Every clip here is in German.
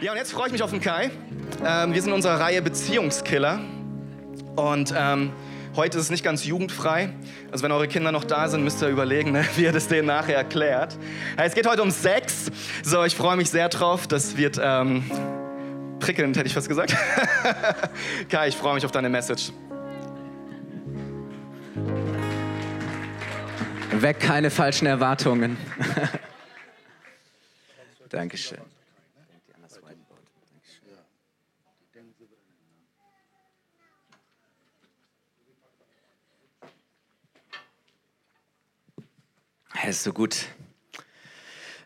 Ja, und jetzt freue ich mich auf den Kai. Ähm, wir sind in unserer Reihe Beziehungskiller. Und ähm, heute ist es nicht ganz jugendfrei. Also wenn eure Kinder noch da sind, müsst ihr überlegen, ne, wie ihr das denen nachher erklärt. Es geht heute um Sex. So, ich freue mich sehr drauf. Das wird ähm, prickelnd, hätte ich fast gesagt. Kai, ich freue mich auf deine Message. Weg keine falschen Erwartungen. Dankeschön. Ja, ist so gut.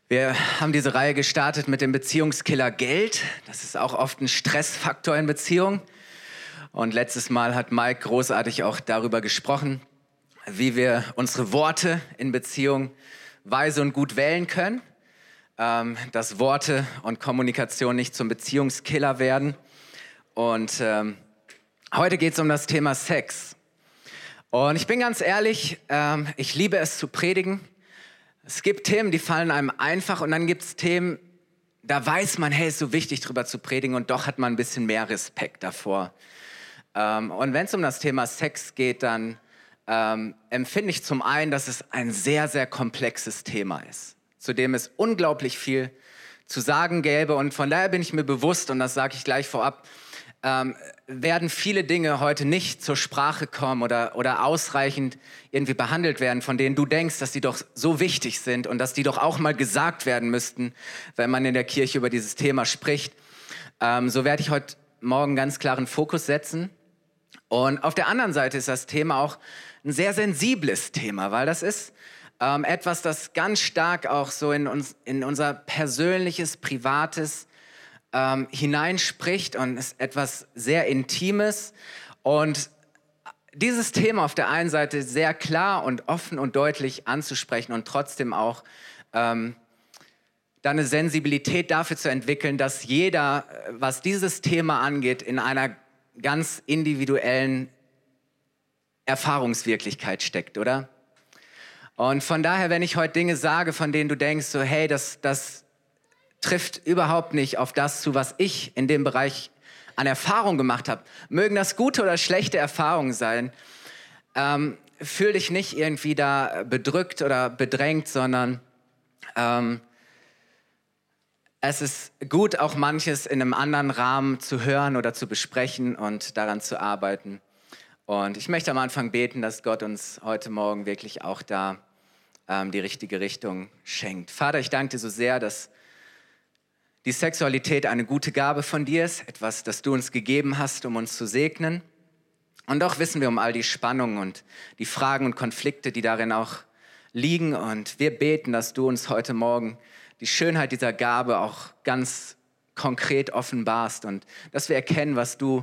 Wir haben diese Reihe gestartet mit dem Beziehungskiller Geld. Das ist auch oft ein Stressfaktor in Beziehungen. Und letztes Mal hat Mike großartig auch darüber gesprochen, wie wir unsere Worte in Beziehung weise und gut wählen können, ähm, dass Worte und Kommunikation nicht zum Beziehungskiller werden. Und ähm, heute geht es um das Thema Sex. Und ich bin ganz ehrlich, ähm, ich liebe es zu predigen. Es gibt Themen, die fallen einem einfach und dann gibt es Themen, da weiß man, hey, ist so wichtig drüber zu predigen und doch hat man ein bisschen mehr Respekt davor. Ähm, und wenn es um das Thema Sex geht, dann ähm, empfinde ich zum einen, dass es ein sehr, sehr komplexes Thema ist, zu dem es unglaublich viel zu sagen gäbe. Und von daher bin ich mir bewusst, und das sage ich gleich vorab, ähm, werden viele Dinge heute nicht zur Sprache kommen oder, oder ausreichend irgendwie behandelt werden, von denen du denkst, dass die doch so wichtig sind und dass die doch auch mal gesagt werden müssten, wenn man in der Kirche über dieses Thema spricht. Ähm, so werde ich heute Morgen ganz klaren Fokus setzen. Und auf der anderen Seite ist das Thema auch ein sehr sensibles Thema, weil das ist ähm, etwas, das ganz stark auch so in, uns, in unser persönliches, privates, ähm, hineinspricht und ist etwas sehr Intimes. Und dieses Thema auf der einen Seite sehr klar und offen und deutlich anzusprechen und trotzdem auch ähm, da eine Sensibilität dafür zu entwickeln, dass jeder, äh, was dieses Thema angeht, in einer ganz individuellen Erfahrungswirklichkeit steckt, oder? Und von daher, wenn ich heute Dinge sage, von denen du denkst, so, hey, das, das trifft überhaupt nicht auf das zu, was ich in dem Bereich an Erfahrung gemacht habe. Mögen das gute oder schlechte Erfahrungen sein. Ähm, fühl dich nicht irgendwie da bedrückt oder bedrängt, sondern ähm, es ist gut, auch manches in einem anderen Rahmen zu hören oder zu besprechen und daran zu arbeiten. Und ich möchte am Anfang beten, dass Gott uns heute Morgen wirklich auch da ähm, die richtige Richtung schenkt. Vater, ich danke dir so sehr, dass die Sexualität eine gute Gabe von dir ist, etwas, das du uns gegeben hast, um uns zu segnen. Und doch wissen wir um all die Spannungen und die Fragen und Konflikte, die darin auch liegen. Und wir beten, dass du uns heute Morgen die Schönheit dieser Gabe auch ganz konkret offenbarst und dass wir erkennen, was du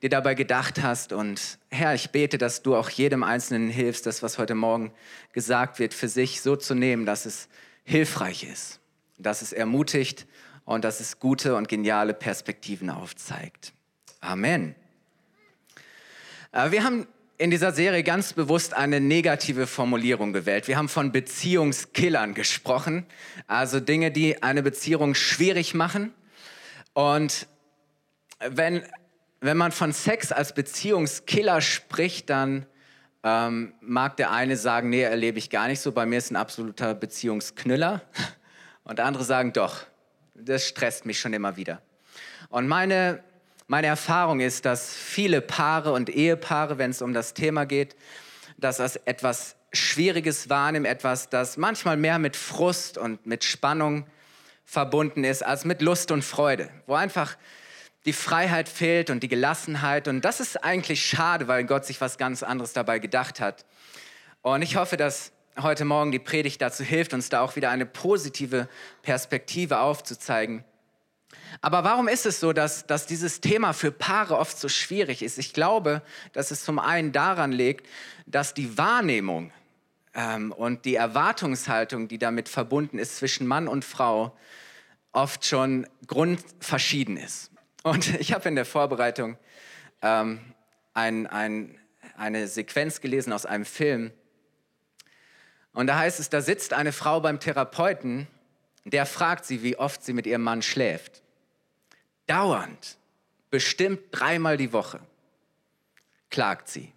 dir dabei gedacht hast. Und Herr, ich bete, dass du auch jedem Einzelnen hilfst, das, was heute Morgen gesagt wird, für sich so zu nehmen, dass es hilfreich ist, dass es ermutigt und dass es gute und geniale Perspektiven aufzeigt. Amen. Äh, wir haben in dieser Serie ganz bewusst eine negative Formulierung gewählt. Wir haben von Beziehungskillern gesprochen, also Dinge, die eine Beziehung schwierig machen. Und wenn, wenn man von Sex als Beziehungskiller spricht, dann ähm, mag der eine sagen, nee, erlebe ich gar nicht so, bei mir ist ein absoluter Beziehungsknüller. Und andere sagen, doch, das stresst mich schon immer wieder. Und meine, meine Erfahrung ist, dass viele Paare und Ehepaare, wenn es um das Thema geht, das als etwas Schwieriges wahrnehmen, etwas, das manchmal mehr mit Frust und mit Spannung verbunden ist, als mit Lust und Freude, wo einfach die Freiheit fehlt und die Gelassenheit. Und das ist eigentlich schade, weil Gott sich was ganz anderes dabei gedacht hat. Und ich hoffe, dass heute Morgen die Predigt dazu hilft, uns da auch wieder eine positive Perspektive aufzuzeigen. Aber warum ist es so, dass, dass dieses Thema für Paare oft so schwierig ist? Ich glaube, dass es zum einen daran liegt, dass die Wahrnehmung ähm, und die Erwartungshaltung, die damit verbunden ist zwischen Mann und Frau, oft schon grundverschieden ist. Und ich habe in der Vorbereitung ähm, ein, ein, eine Sequenz gelesen aus einem Film, und da heißt es, da sitzt eine Frau beim Therapeuten, der fragt sie, wie oft sie mit ihrem Mann schläft. dauernd, bestimmt dreimal die Woche, klagt sie.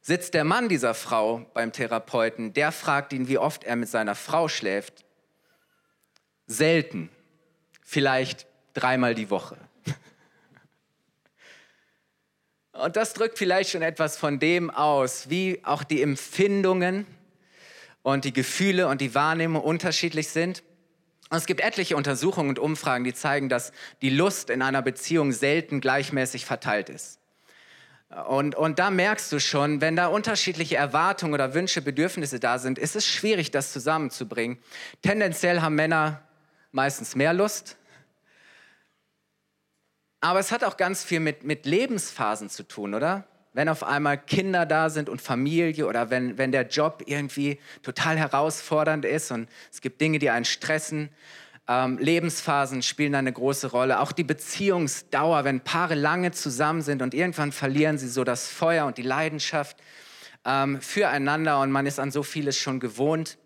Sitzt der Mann dieser Frau beim Therapeuten, der fragt ihn, wie oft er mit seiner Frau schläft. Selten, vielleicht dreimal die Woche. Und das drückt vielleicht schon etwas von dem aus, wie auch die Empfindungen und die Gefühle und die Wahrnehmung unterschiedlich sind. Und es gibt etliche Untersuchungen und Umfragen, die zeigen, dass die Lust in einer Beziehung selten gleichmäßig verteilt ist. Und, und da merkst du schon, wenn da unterschiedliche Erwartungen oder Wünsche, Bedürfnisse da sind, ist es schwierig, das zusammenzubringen. Tendenziell haben Männer meistens mehr Lust. Aber es hat auch ganz viel mit, mit Lebensphasen zu tun, oder? Wenn auf einmal Kinder da sind und Familie oder wenn, wenn der Job irgendwie total herausfordernd ist und es gibt Dinge, die einen stressen. Ähm, Lebensphasen spielen eine große Rolle. Auch die Beziehungsdauer, wenn Paare lange zusammen sind und irgendwann verlieren sie so das Feuer und die Leidenschaft ähm, füreinander und man ist an so vieles schon gewohnt.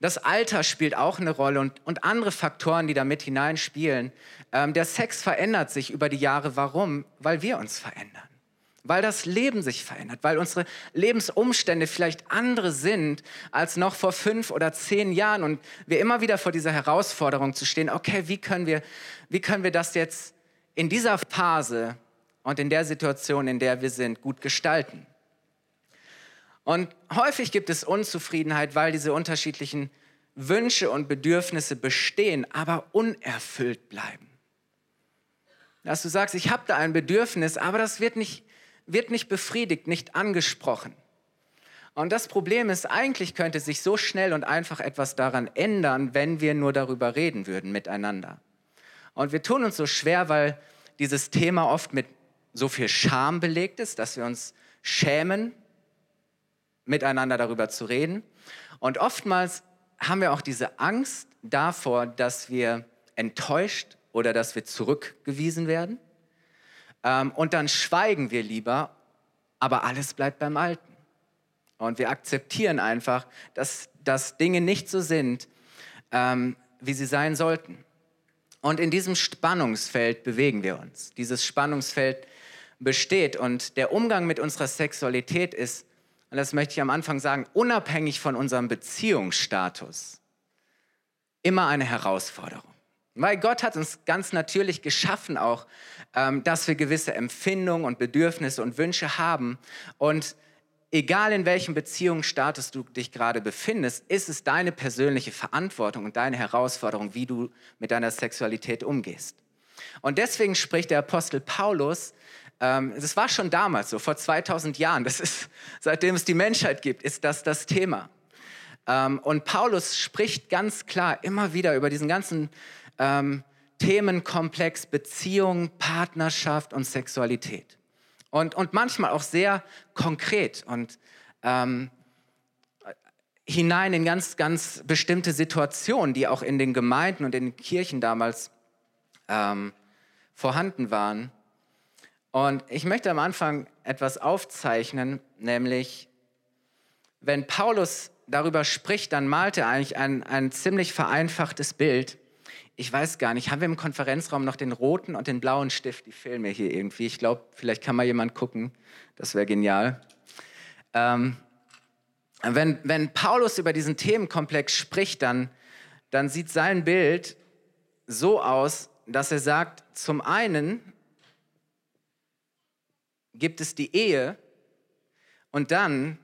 Das Alter spielt auch eine Rolle und, und andere Faktoren, die da mit hineinspielen. Ähm, der Sex verändert sich über die Jahre. Warum? Weil wir uns verändern weil das Leben sich verändert, weil unsere Lebensumstände vielleicht andere sind als noch vor fünf oder zehn Jahren und wir immer wieder vor dieser Herausforderung zu stehen, okay, wie können wir, wie können wir das jetzt in dieser Phase und in der Situation, in der wir sind, gut gestalten? Und häufig gibt es Unzufriedenheit, weil diese unterschiedlichen Wünsche und Bedürfnisse bestehen, aber unerfüllt bleiben. Dass du sagst, ich habe da ein Bedürfnis, aber das wird nicht wird nicht befriedigt, nicht angesprochen. Und das Problem ist, eigentlich könnte sich so schnell und einfach etwas daran ändern, wenn wir nur darüber reden würden miteinander. Und wir tun uns so schwer, weil dieses Thema oft mit so viel Scham belegt ist, dass wir uns schämen, miteinander darüber zu reden. Und oftmals haben wir auch diese Angst davor, dass wir enttäuscht oder dass wir zurückgewiesen werden. Ähm, und dann schweigen wir lieber, aber alles bleibt beim Alten. Und wir akzeptieren einfach, dass, dass Dinge nicht so sind, ähm, wie sie sein sollten. Und in diesem Spannungsfeld bewegen wir uns. Dieses Spannungsfeld besteht und der Umgang mit unserer Sexualität ist, und das möchte ich am Anfang sagen, unabhängig von unserem Beziehungsstatus, immer eine Herausforderung. Weil Gott hat uns ganz natürlich geschaffen auch, ähm, dass wir gewisse Empfindungen und Bedürfnisse und Wünsche haben. Und egal in welchem Beziehungsstatus du dich gerade befindest, ist es deine persönliche Verantwortung und deine Herausforderung, wie du mit deiner Sexualität umgehst. Und deswegen spricht der Apostel Paulus, ähm, das war schon damals so, vor 2000 Jahren, das ist, seitdem es die Menschheit gibt, ist das das Thema. Ähm, und Paulus spricht ganz klar immer wieder über diesen ganzen ähm, Themenkomplex Beziehung, Partnerschaft und Sexualität. Und, und manchmal auch sehr konkret und ähm, hinein in ganz, ganz bestimmte Situationen, die auch in den Gemeinden und in den Kirchen damals ähm, vorhanden waren. Und ich möchte am Anfang etwas aufzeichnen, nämlich wenn Paulus darüber spricht, dann malt er eigentlich ein, ein ziemlich vereinfachtes Bild ich weiß gar nicht, haben wir im Konferenzraum noch den roten und den blauen Stift? Die fehlen mir hier irgendwie. Ich glaube, vielleicht kann mal jemand gucken. Das wäre genial. Ähm, wenn, wenn Paulus über diesen Themenkomplex spricht, dann, dann sieht sein Bild so aus, dass er sagt, zum einen gibt es die Ehe und dann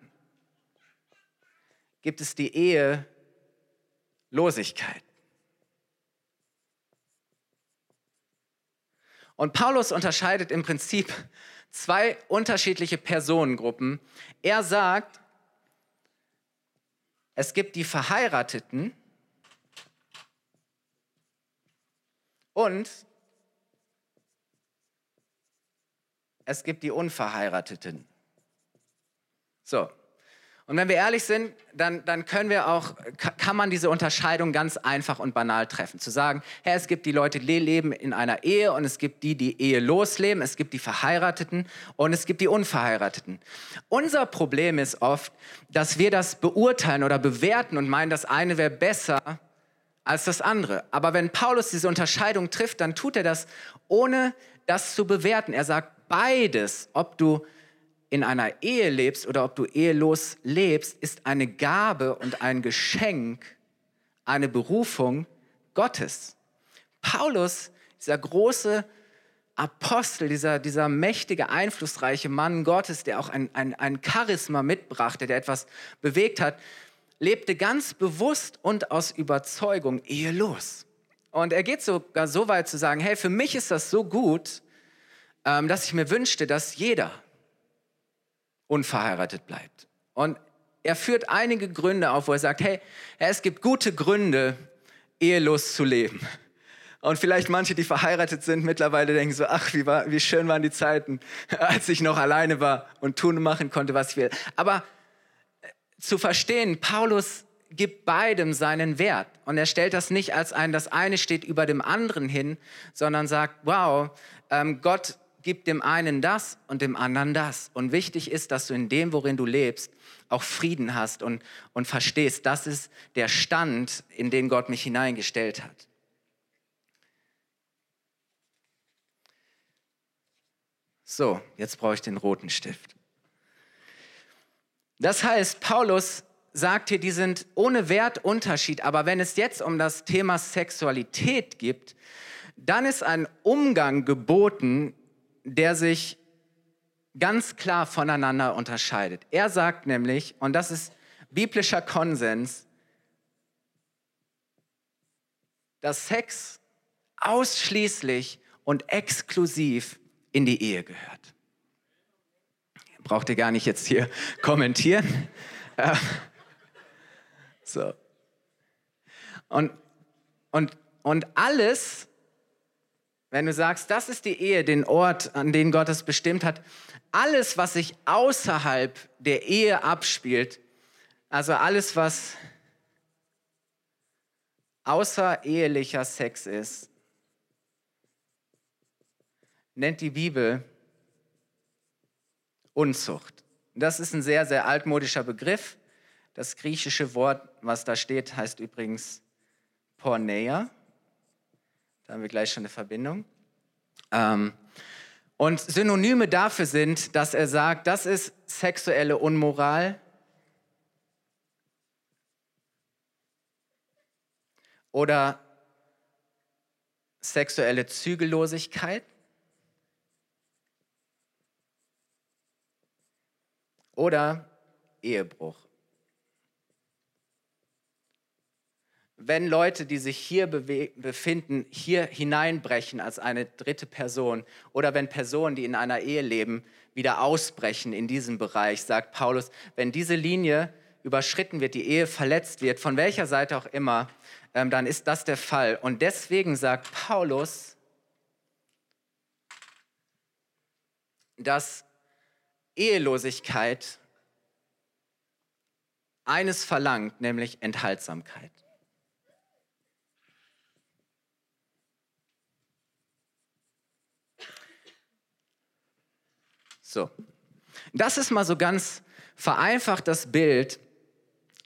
gibt es die Ehelosigkeit. Und Paulus unterscheidet im Prinzip zwei unterschiedliche Personengruppen. Er sagt, es gibt die Verheirateten und es gibt die Unverheirateten. So, und wenn wir ehrlich sind, dann, dann können wir auch, kann man diese Unterscheidung ganz einfach und banal treffen. Zu sagen, hey, es gibt die Leute, die leben in einer Ehe und es gibt die, die Ehe losleben, es gibt die Verheirateten und es gibt die Unverheirateten. Unser Problem ist oft, dass wir das beurteilen oder bewerten und meinen, das eine wäre besser als das andere. Aber wenn Paulus diese Unterscheidung trifft, dann tut er das, ohne das zu bewerten. Er sagt, beides, ob du in einer Ehe lebst oder ob du ehelos lebst, ist eine Gabe und ein Geschenk, eine Berufung Gottes. Paulus, dieser große Apostel, dieser, dieser mächtige, einflussreiche Mann Gottes, der auch ein, ein, ein Charisma mitbrachte, der etwas bewegt hat, lebte ganz bewusst und aus Überzeugung ehelos. Und er geht sogar so weit zu sagen, hey, für mich ist das so gut, ähm, dass ich mir wünschte, dass jeder unverheiratet bleibt. Und er führt einige Gründe auf, wo er sagt, hey, es gibt gute Gründe, ehelos zu leben. Und vielleicht manche, die verheiratet sind, mittlerweile denken so, ach, wie, war, wie schön waren die Zeiten, als ich noch alleine war und tun und machen konnte, was ich will. Aber äh, zu verstehen, Paulus gibt beidem seinen Wert. Und er stellt das nicht als ein, das eine steht über dem anderen hin, sondern sagt, wow, ähm, Gott gibt dem einen das und dem anderen das. Und wichtig ist, dass du in dem, worin du lebst, auch Frieden hast und, und verstehst, das ist der Stand, in den Gott mich hineingestellt hat. So, jetzt brauche ich den roten Stift. Das heißt, Paulus sagt hier, die sind ohne Wertunterschied, aber wenn es jetzt um das Thema Sexualität geht, dann ist ein Umgang geboten, der sich ganz klar voneinander unterscheidet. Er sagt nämlich, und das ist biblischer Konsens, dass Sex ausschließlich und exklusiv in die Ehe gehört. Braucht ihr gar nicht jetzt hier kommentieren. So. Und, und, und alles, wenn du sagst, das ist die Ehe, den Ort, an den Gott es bestimmt hat, alles, was sich außerhalb der Ehe abspielt, also alles, was außerehelicher Sex ist, nennt die Bibel Unzucht. Das ist ein sehr, sehr altmodischer Begriff. Das griechische Wort, was da steht, heißt übrigens Porneia. Da haben wir gleich schon eine Verbindung. Ähm, und Synonyme dafür sind, dass er sagt, das ist sexuelle Unmoral oder sexuelle Zügellosigkeit oder Ehebruch. Wenn Leute, die sich hier befinden, hier hineinbrechen als eine dritte Person oder wenn Personen, die in einer Ehe leben, wieder ausbrechen in diesem Bereich, sagt Paulus, wenn diese Linie überschritten wird, die Ehe verletzt wird, von welcher Seite auch immer, ähm, dann ist das der Fall. Und deswegen sagt Paulus, dass Ehelosigkeit eines verlangt, nämlich Enthaltsamkeit. So, das ist mal so ganz vereinfacht das Bild.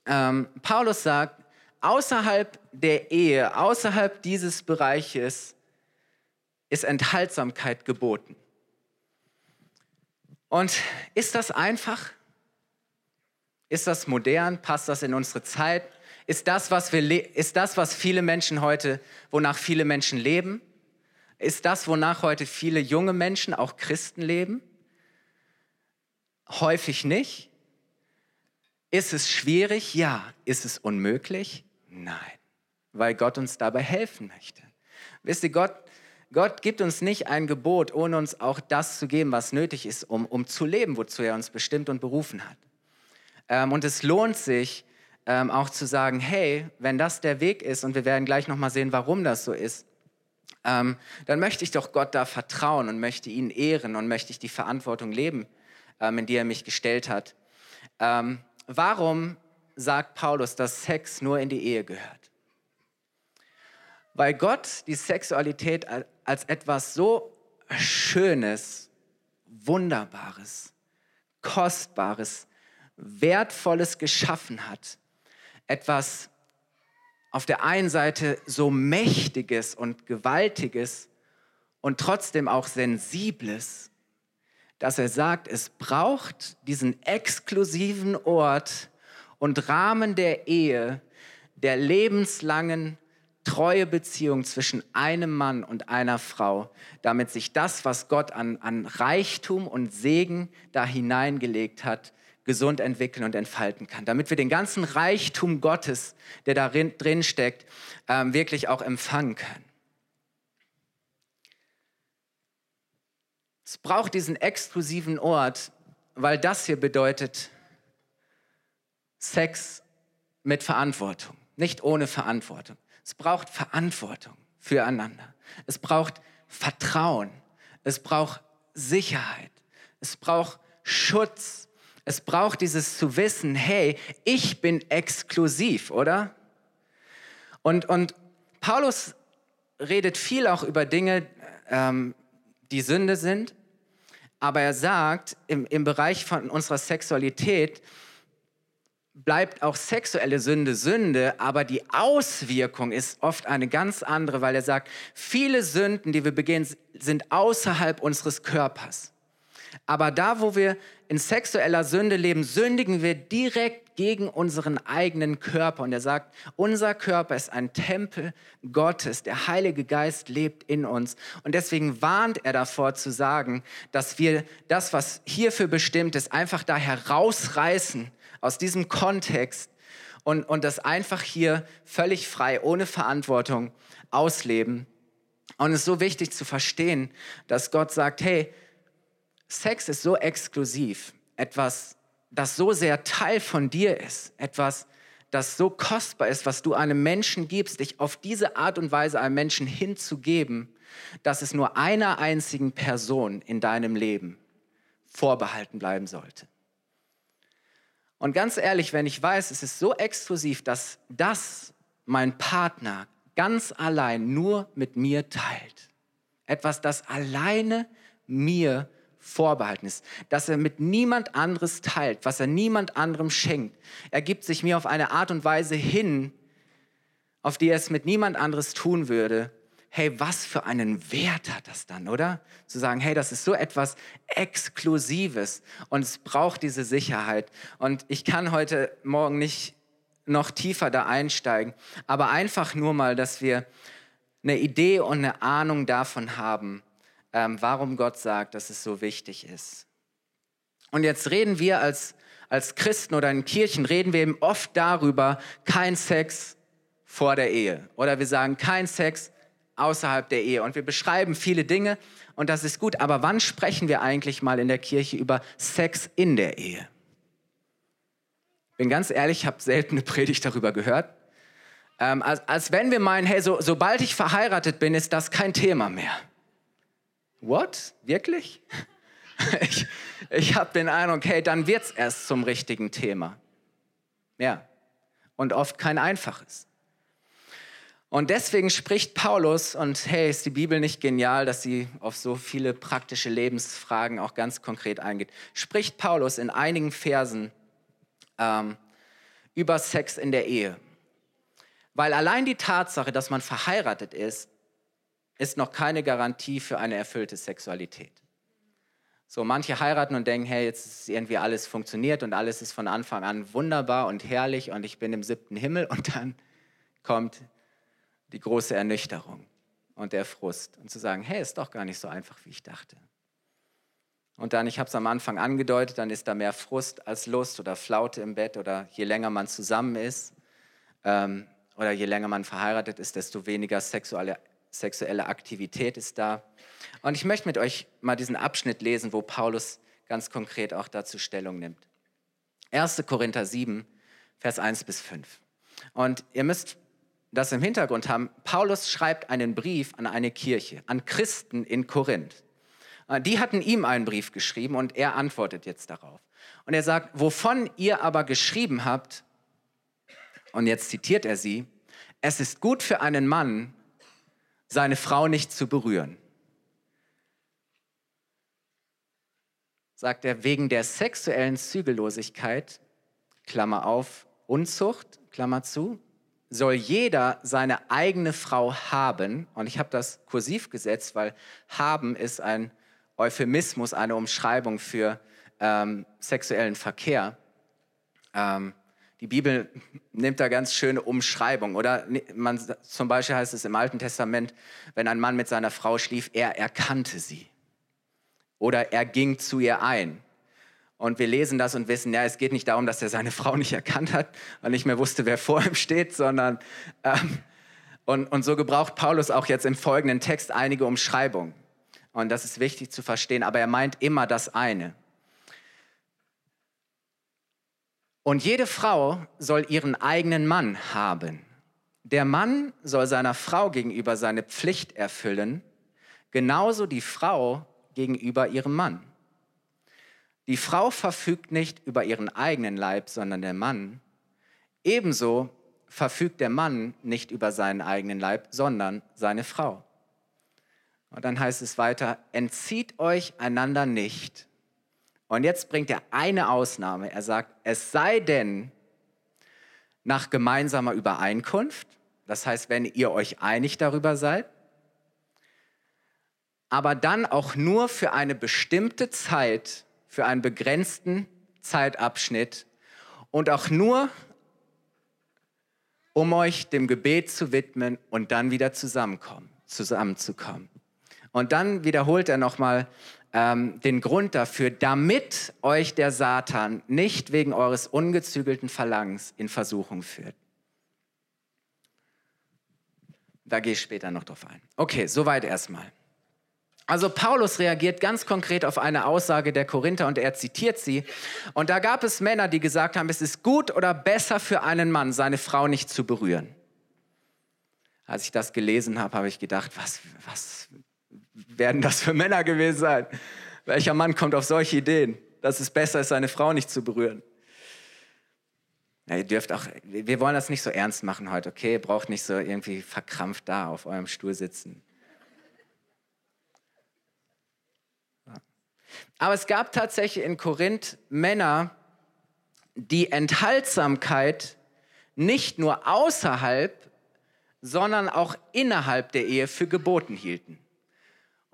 Ähm, Paulus sagt, außerhalb der Ehe, außerhalb dieses Bereiches ist Enthaltsamkeit geboten. Und ist das einfach? Ist das modern? Passt das in unsere Zeit? Ist das, was, wir ist das, was viele Menschen heute, wonach viele Menschen leben? Ist das, wonach heute viele junge Menschen, auch Christen leben? Häufig nicht. Ist es schwierig? Ja. Ist es unmöglich? Nein. Weil Gott uns dabei helfen möchte. Wisst ihr, Gott, Gott gibt uns nicht ein Gebot, ohne uns auch das zu geben, was nötig ist, um, um zu leben, wozu er uns bestimmt und berufen hat. Ähm, und es lohnt sich ähm, auch zu sagen, hey, wenn das der Weg ist, und wir werden gleich nochmal sehen, warum das so ist, ähm, dann möchte ich doch Gott da vertrauen und möchte ihn ehren und möchte ich die Verantwortung leben, ähm, in die er mich gestellt hat. Ähm, warum sagt Paulus, dass Sex nur in die Ehe gehört? Weil Gott die Sexualität als etwas so Schönes, Wunderbares, Kostbares, Wertvolles geschaffen hat. Etwas auf der einen Seite so mächtiges und gewaltiges und trotzdem auch sensibles, dass er sagt, es braucht diesen exklusiven Ort und Rahmen der Ehe, der lebenslangen treue Beziehung zwischen einem Mann und einer Frau, damit sich das, was Gott an, an Reichtum und Segen da hineingelegt hat, gesund entwickeln und entfalten kann, damit wir den ganzen Reichtum Gottes, der da drin steckt, ähm, wirklich auch empfangen können. Es braucht diesen exklusiven Ort, weil das hier bedeutet Sex mit Verantwortung, nicht ohne Verantwortung. Es braucht Verantwortung füreinander. Es braucht Vertrauen. Es braucht Sicherheit. Es braucht Schutz. Es braucht dieses zu wissen, hey, ich bin exklusiv, oder? Und, und Paulus redet viel auch über Dinge, ähm, die Sünde sind, aber er sagt, im, im Bereich von unserer Sexualität bleibt auch sexuelle Sünde Sünde, aber die Auswirkung ist oft eine ganz andere, weil er sagt, viele Sünden, die wir begehen, sind außerhalb unseres Körpers. Aber da, wo wir in sexueller Sünde leben, sündigen wir direkt gegen unseren eigenen Körper. Und er sagt, unser Körper ist ein Tempel Gottes. Der Heilige Geist lebt in uns. Und deswegen warnt er davor zu sagen, dass wir das, was hierfür bestimmt ist, einfach da herausreißen aus diesem Kontext und, und das einfach hier völlig frei, ohne Verantwortung ausleben. Und es ist so wichtig zu verstehen, dass Gott sagt, hey, Sex ist so exklusiv, etwas, das so sehr Teil von dir ist, etwas, das so kostbar ist, was du einem Menschen gibst, dich auf diese Art und Weise einem Menschen hinzugeben, dass es nur einer einzigen Person in deinem Leben vorbehalten bleiben sollte. Und ganz ehrlich, wenn ich weiß, es ist so exklusiv, dass das mein Partner ganz allein nur mit mir teilt, etwas, das alleine mir vorbehalten ist, dass er mit niemand anderes teilt, was er niemand anderem schenkt. Er gibt sich mir auf eine Art und Weise hin, auf die er es mit niemand anderes tun würde. Hey, was für einen Wert hat das dann, oder? Zu sagen, hey, das ist so etwas Exklusives und es braucht diese Sicherheit. Und ich kann heute Morgen nicht noch tiefer da einsteigen, aber einfach nur mal, dass wir eine Idee und eine Ahnung davon haben, ähm, warum Gott sagt, dass es so wichtig ist. Und jetzt reden wir als, als Christen oder in Kirchen, reden wir eben oft darüber, kein Sex vor der Ehe. Oder wir sagen, kein Sex außerhalb der Ehe. Und wir beschreiben viele Dinge und das ist gut. Aber wann sprechen wir eigentlich mal in der Kirche über Sex in der Ehe? Bin ganz ehrlich, ich habe selten eine Predigt darüber gehört. Ähm, als, als wenn wir meinen, hey, so, sobald ich verheiratet bin, ist das kein Thema mehr. What? Wirklich? Ich, ich habe den Eindruck, hey, dann wird es erst zum richtigen Thema. Ja. Und oft kein einfaches. Und deswegen spricht Paulus, und hey, ist die Bibel nicht genial, dass sie auf so viele praktische Lebensfragen auch ganz konkret eingeht, spricht Paulus in einigen Versen ähm, über Sex in der Ehe. Weil allein die Tatsache, dass man verheiratet ist, ist noch keine Garantie für eine erfüllte Sexualität. So, manche heiraten und denken, hey, jetzt ist irgendwie alles funktioniert und alles ist von Anfang an wunderbar und herrlich und ich bin im siebten Himmel und dann kommt die große Ernüchterung und der Frust und zu sagen, hey, ist doch gar nicht so einfach, wie ich dachte. Und dann, ich habe es am Anfang angedeutet, dann ist da mehr Frust als Lust oder Flaute im Bett oder je länger man zusammen ist ähm, oder je länger man verheiratet ist, desto weniger sexuelle sexuelle Aktivität ist da. Und ich möchte mit euch mal diesen Abschnitt lesen, wo Paulus ganz konkret auch dazu Stellung nimmt. 1. Korinther 7, Vers 1 bis 5. Und ihr müsst das im Hintergrund haben. Paulus schreibt einen Brief an eine Kirche, an Christen in Korinth. Äh, die hatten ihm einen Brief geschrieben und er antwortet jetzt darauf. Und er sagt, wovon ihr aber geschrieben habt, und jetzt zitiert er sie, es ist gut für einen Mann, seine Frau nicht zu berühren. Sagt er, wegen der sexuellen Zügellosigkeit, Klammer auf, Unzucht, Klammer zu, soll jeder seine eigene Frau haben. Und ich habe das kursiv gesetzt, weil haben ist ein Euphemismus, eine Umschreibung für ähm, sexuellen Verkehr. Ähm, die Bibel nimmt da ganz schöne Umschreibungen. Oder man, zum Beispiel heißt es im Alten Testament, wenn ein Mann mit seiner Frau schlief, er erkannte sie. Oder er ging zu ihr ein. Und wir lesen das und wissen, ja, es geht nicht darum, dass er seine Frau nicht erkannt hat und nicht mehr wusste, wer vor ihm steht, sondern ähm, und, und so gebraucht Paulus auch jetzt im folgenden Text einige Umschreibungen. Und das ist wichtig zu verstehen, aber er meint immer das eine. Und jede Frau soll ihren eigenen Mann haben. Der Mann soll seiner Frau gegenüber seine Pflicht erfüllen, genauso die Frau gegenüber ihrem Mann. Die Frau verfügt nicht über ihren eigenen Leib, sondern der Mann. Ebenso verfügt der Mann nicht über seinen eigenen Leib, sondern seine Frau. Und dann heißt es weiter, entzieht euch einander nicht. Und jetzt bringt er eine Ausnahme. Er sagt, es sei denn nach gemeinsamer Übereinkunft, das heißt, wenn ihr euch einig darüber seid, aber dann auch nur für eine bestimmte Zeit für einen begrenzten Zeitabschnitt und auch nur, um euch dem Gebet zu widmen und dann wieder zusammenkommen, zusammenzukommen. Und dann wiederholt er nochmal ähm, den Grund dafür, damit euch der Satan nicht wegen eures ungezügelten Verlangens in Versuchung führt. Da gehe ich später noch drauf ein. Okay, soweit erstmal. Also Paulus reagiert ganz konkret auf eine Aussage der Korinther und er zitiert sie. Und da gab es Männer, die gesagt haben, es ist gut oder besser für einen Mann, seine Frau nicht zu berühren. Als ich das gelesen habe, habe ich gedacht, was, was werden das für Männer gewesen sein? Welcher Mann kommt auf solche Ideen, dass es besser ist, seine Frau nicht zu berühren? Ja, ihr dürft auch, wir wollen das nicht so ernst machen heute, okay? Ihr braucht nicht so irgendwie verkrampft da auf eurem Stuhl sitzen. Aber es gab tatsächlich in Korinth Männer, die Enthaltsamkeit nicht nur außerhalb, sondern auch innerhalb der Ehe für geboten hielten.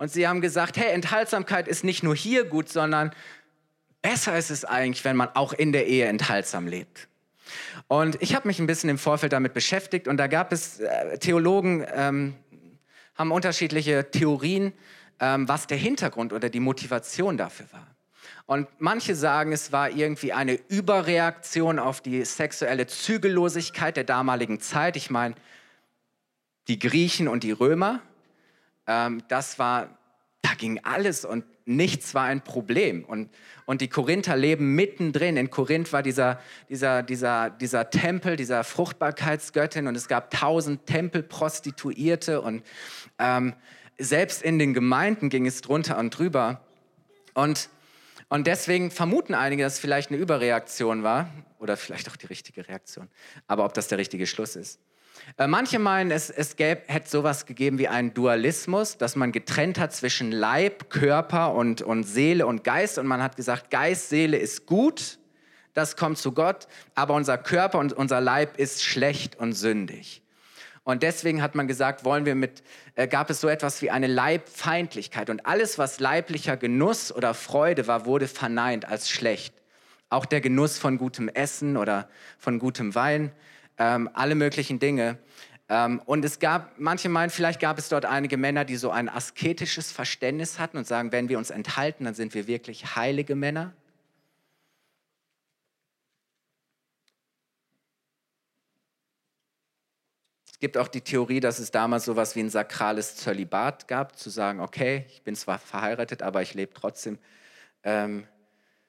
Und sie haben gesagt, hey, Enthaltsamkeit ist nicht nur hier gut, sondern besser ist es eigentlich, wenn man auch in der Ehe enthaltsam lebt. Und ich habe mich ein bisschen im Vorfeld damit beschäftigt und da gab es äh, Theologen, ähm, haben unterschiedliche Theorien ähm, was der Hintergrund oder die Motivation dafür war. Und manche sagen, es war irgendwie eine Überreaktion auf die sexuelle Zügellosigkeit der damaligen Zeit. Ich meine, die Griechen und die Römer, ähm, das war, da ging alles und nichts war ein Problem. Und, und die Korinther leben mittendrin. In Korinth war dieser, dieser, dieser, dieser Tempel, dieser Fruchtbarkeitsgöttin und es gab tausend Tempelprostituierte und ähm, selbst in den Gemeinden ging es drunter und drüber. Und, und deswegen vermuten einige, dass es vielleicht eine Überreaktion war oder vielleicht auch die richtige Reaktion. Aber ob das der richtige Schluss ist. Äh, manche meinen, es, es gäbe, hätte sowas gegeben wie einen Dualismus, dass man getrennt hat zwischen Leib, Körper und, und Seele und Geist. Und man hat gesagt, Geist, Seele ist gut, das kommt zu Gott, aber unser Körper und unser Leib ist schlecht und sündig. Und deswegen hat man gesagt, wollen wir mit, äh, gab es so etwas wie eine Leibfeindlichkeit. Und alles, was leiblicher Genuss oder Freude war, wurde verneint als schlecht. Auch der Genuss von gutem Essen oder von gutem Wein, ähm, alle möglichen Dinge. Ähm, und es gab, manche meinen, vielleicht gab es dort einige Männer, die so ein asketisches Verständnis hatten und sagen, wenn wir uns enthalten, dann sind wir wirklich heilige Männer. gibt auch die Theorie, dass es damals so etwas wie ein sakrales Zölibat gab, zu sagen, okay, ich bin zwar verheiratet, aber ich lebe trotzdem ähm,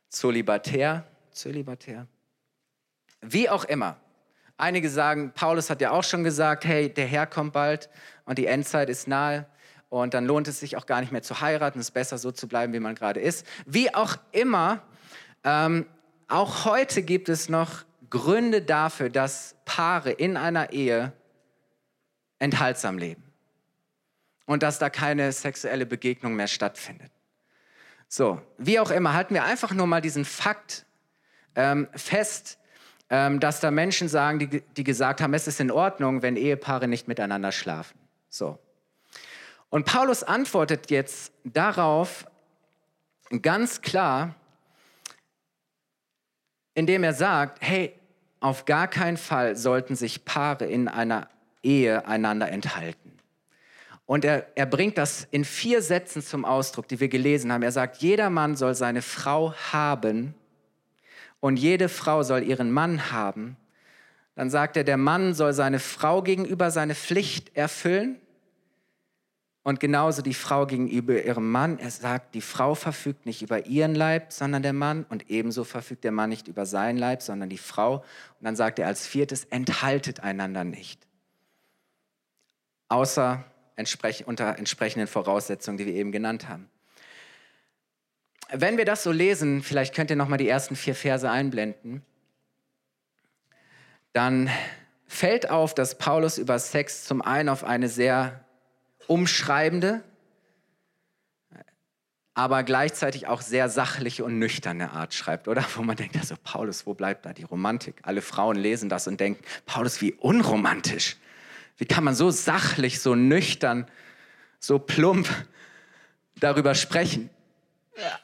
zölibatär. Zölibatär. Wie auch immer. Einige sagen, Paulus hat ja auch schon gesagt, hey, der Herr kommt bald und die Endzeit ist nahe und dann lohnt es sich auch gar nicht mehr zu heiraten, es ist besser so zu bleiben, wie man gerade ist. Wie auch immer, ähm, auch heute gibt es noch Gründe dafür, dass Paare in einer Ehe enthaltsam leben und dass da keine sexuelle Begegnung mehr stattfindet. So, wie auch immer, halten wir einfach nur mal diesen Fakt ähm, fest. Ähm, dass da Menschen sagen, die, die gesagt haben, es ist in Ordnung, wenn Ehepaare nicht miteinander schlafen. So. Und Paulus antwortet jetzt darauf ganz klar, indem er sagt, hey, auf gar keinen Fall sollten sich Paare in einer Ehe einander enthalten. Und er, er bringt das in vier Sätzen zum Ausdruck, die wir gelesen haben. Er sagt, jeder Mann soll seine Frau haben und jede Frau soll ihren Mann haben. Dann sagt er, der Mann soll seine Frau gegenüber seine Pflicht erfüllen und genauso die Frau gegenüber ihrem Mann. Er sagt, die Frau verfügt nicht über ihren Leib, sondern der Mann. Und ebenso verfügt der Mann nicht über seinen Leib, sondern die Frau. Und dann sagt er als viertes, enthaltet einander nicht. Außer unter entsprechenden Voraussetzungen, die wir eben genannt haben. Wenn wir das so lesen, vielleicht könnt ihr noch mal die ersten vier Verse einblenden, dann fällt auf, dass Paulus über Sex zum einen auf eine sehr umschreibende, aber gleichzeitig auch sehr sachliche und nüchterne Art schreibt, oder? Wo man denkt, also Paulus, wo bleibt da die Romantik? Alle Frauen lesen das und denken, Paulus, wie unromantisch. Wie kann man so sachlich, so nüchtern, so plump darüber sprechen?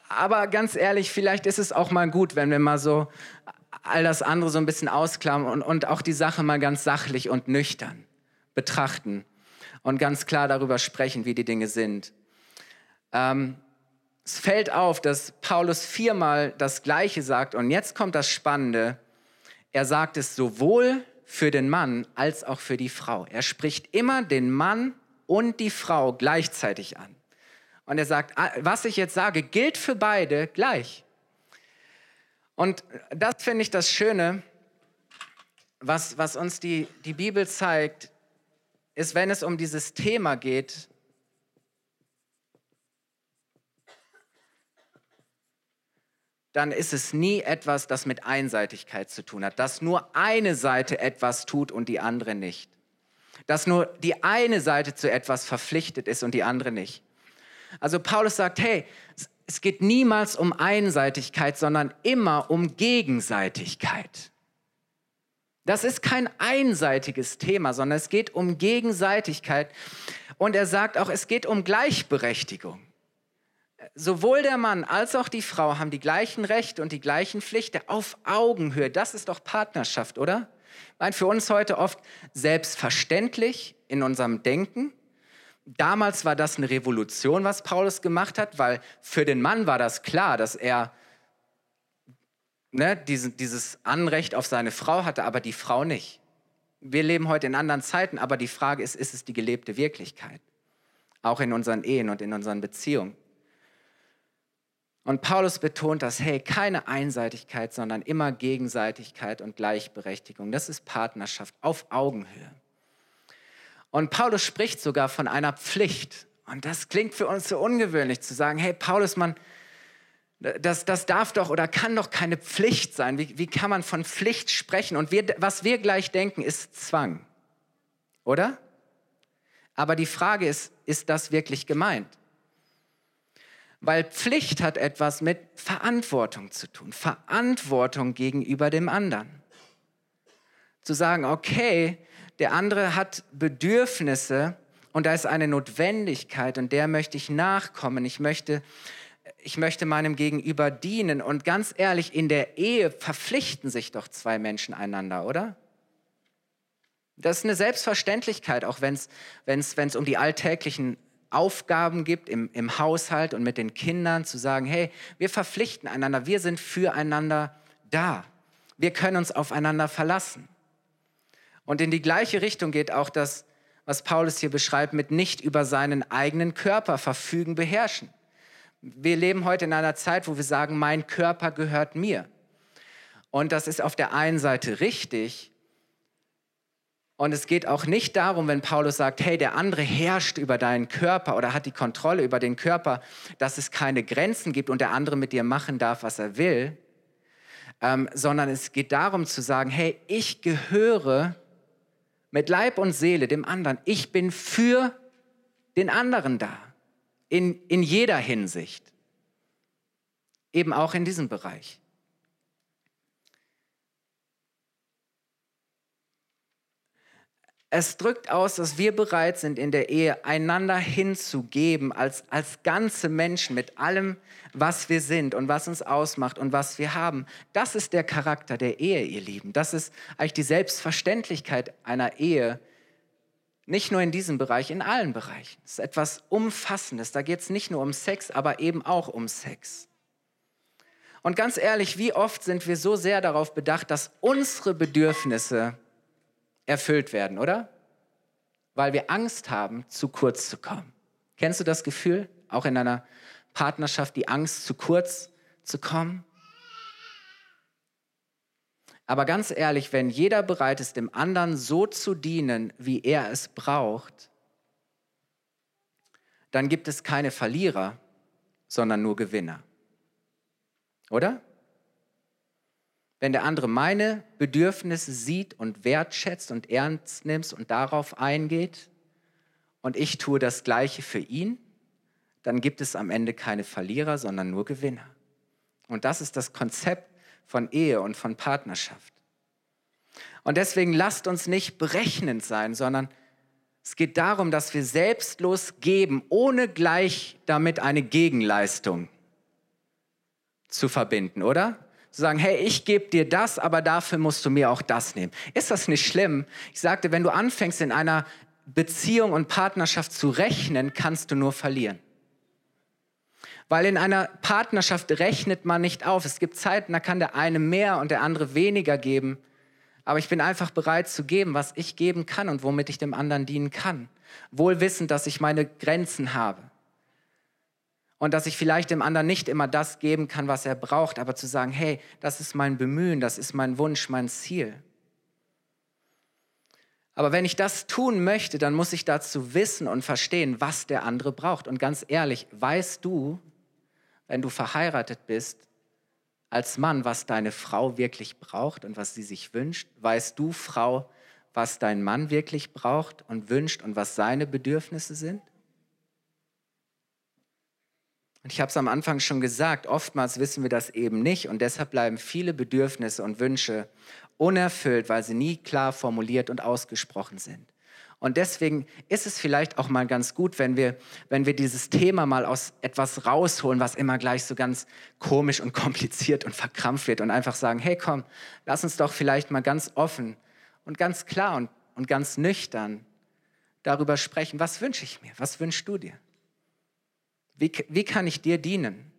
Aber ganz ehrlich, vielleicht ist es auch mal gut, wenn wir mal so all das andere so ein bisschen ausklammern und, und auch die Sache mal ganz sachlich und nüchtern betrachten und ganz klar darüber sprechen, wie die Dinge sind. Ähm, es fällt auf, dass Paulus viermal das Gleiche sagt und jetzt kommt das Spannende. Er sagt es sowohl für den Mann als auch für die Frau. Er spricht immer den Mann und die Frau gleichzeitig an. Und er sagt, ah, was ich jetzt sage, gilt für beide gleich. Und das finde ich das Schöne, was, was uns die, die Bibel zeigt, ist, wenn es um dieses Thema geht, dann ist es nie etwas, das mit Einseitigkeit zu tun hat, dass nur eine Seite etwas tut und die andere nicht. Dass nur die eine Seite zu etwas verpflichtet ist und die andere nicht. Also Paulus sagt, hey, es geht niemals um Einseitigkeit, sondern immer um Gegenseitigkeit. Das ist kein einseitiges Thema, sondern es geht um Gegenseitigkeit. Und er sagt auch, es geht um Gleichberechtigung. Sowohl der Mann als auch die Frau haben die gleichen Rechte und die gleichen Pflichten auf Augenhöhe. Das ist doch Partnerschaft, oder? Ich meine, für uns heute oft selbstverständlich in unserem Denken. Damals war das eine Revolution, was Paulus gemacht hat, weil für den Mann war das klar, dass er ne, diesen, dieses Anrecht auf seine Frau hatte, aber die Frau nicht. Wir leben heute in anderen Zeiten, aber die Frage ist, ist es die gelebte Wirklichkeit? Auch in unseren Ehen und in unseren Beziehungen. Und Paulus betont das, hey, keine Einseitigkeit, sondern immer Gegenseitigkeit und Gleichberechtigung. Das ist Partnerschaft auf Augenhöhe. Und Paulus spricht sogar von einer Pflicht. Und das klingt für uns so ungewöhnlich zu sagen, hey Paulus, man, das, das darf doch oder kann doch keine Pflicht sein. Wie, wie kann man von Pflicht sprechen? Und wir, was wir gleich denken, ist Zwang. Oder? Aber die Frage ist, ist das wirklich gemeint? Weil Pflicht hat etwas mit Verantwortung zu tun. Verantwortung gegenüber dem anderen. Zu sagen, okay, der andere hat Bedürfnisse und da ist eine Notwendigkeit und der möchte ich nachkommen. Ich möchte ich möchte meinem Gegenüber dienen. Und ganz ehrlich, in der Ehe verpflichten sich doch zwei Menschen einander, oder? Das ist eine Selbstverständlichkeit, auch wenn es um die alltäglichen Aufgaben gibt im, im Haushalt und mit den Kindern, zu sagen, hey, wir verpflichten einander, wir sind füreinander da. Wir können uns aufeinander verlassen. Und in die gleiche Richtung geht auch das, was Paulus hier beschreibt, mit nicht über seinen eigenen Körper verfügen, beherrschen. Wir leben heute in einer Zeit, wo wir sagen, mein Körper gehört mir. Und das ist auf der einen Seite richtig. Und es geht auch nicht darum, wenn Paulus sagt, hey, der andere herrscht über deinen Körper oder hat die Kontrolle über den Körper, dass es keine Grenzen gibt und der andere mit dir machen darf, was er will, ähm, sondern es geht darum zu sagen, hey, ich gehöre mit Leib und Seele dem anderen. Ich bin für den anderen da in, in jeder Hinsicht. Eben auch in diesem Bereich. Es drückt aus, dass wir bereit sind, in der Ehe einander hinzugeben, als, als ganze Menschen mit allem, was wir sind und was uns ausmacht und was wir haben. Das ist der Charakter der Ehe, ihr Lieben. Das ist eigentlich die Selbstverständlichkeit einer Ehe. Nicht nur in diesem Bereich, in allen Bereichen. Es ist etwas Umfassendes. Da geht es nicht nur um Sex, aber eben auch um Sex. Und ganz ehrlich, wie oft sind wir so sehr darauf bedacht, dass unsere Bedürfnisse erfüllt werden, oder? Weil wir Angst haben, zu kurz zu kommen. Kennst du das Gefühl? Auch in einer Partnerschaft, die Angst, zu kurz zu kommen? Aber ganz ehrlich, wenn jeder bereit ist, dem anderen so zu dienen, wie er es braucht, dann gibt es keine Verlierer, sondern nur Gewinner. Oder? Wenn der andere meine Bedürfnisse sieht und wertschätzt und ernst nimmt und darauf eingeht und ich tue das Gleiche für ihn, dann gibt es am Ende keine Verlierer, sondern nur Gewinner. Und das ist das Konzept von Ehe und von Partnerschaft. Und deswegen lasst uns nicht berechnend sein, sondern es geht darum, dass wir selbstlos geben, ohne gleich damit eine Gegenleistung zu verbinden, oder? Zu sagen, hey, ich gebe dir das, aber dafür musst du mir auch das nehmen. Ist das nicht schlimm? Ich sagte, wenn du anfängst in einer Beziehung und Partnerschaft zu rechnen, kannst du nur verlieren. Weil in einer Partnerschaft rechnet man nicht auf. Es gibt Zeiten, da kann der eine mehr und der andere weniger geben. Aber ich bin einfach bereit zu geben, was ich geben kann und womit ich dem anderen dienen kann. Wohl wissend, dass ich meine Grenzen habe und dass ich vielleicht dem anderen nicht immer das geben kann, was er braucht, aber zu sagen, hey, das ist mein Bemühen, das ist mein Wunsch, mein Ziel. Aber wenn ich das tun möchte, dann muss ich dazu wissen und verstehen, was der andere braucht. Und ganz ehrlich, weißt du, wenn du verheiratet bist, als Mann, was deine Frau wirklich braucht und was sie sich wünscht? Weißt du, Frau, was dein Mann wirklich braucht und wünscht und was seine Bedürfnisse sind? Und ich habe es am Anfang schon gesagt, oftmals wissen wir das eben nicht und deshalb bleiben viele Bedürfnisse und Wünsche unerfüllt, weil sie nie klar formuliert und ausgesprochen sind. Und deswegen ist es vielleicht auch mal ganz gut, wenn wir, wenn wir dieses Thema mal aus etwas rausholen, was immer gleich so ganz komisch und kompliziert und verkrampft wird und einfach sagen, hey komm, lass uns doch vielleicht mal ganz offen und ganz klar und, und ganz nüchtern darüber sprechen, was wünsche ich mir, was wünschst du dir? Wie, wie kann ich dir dienen?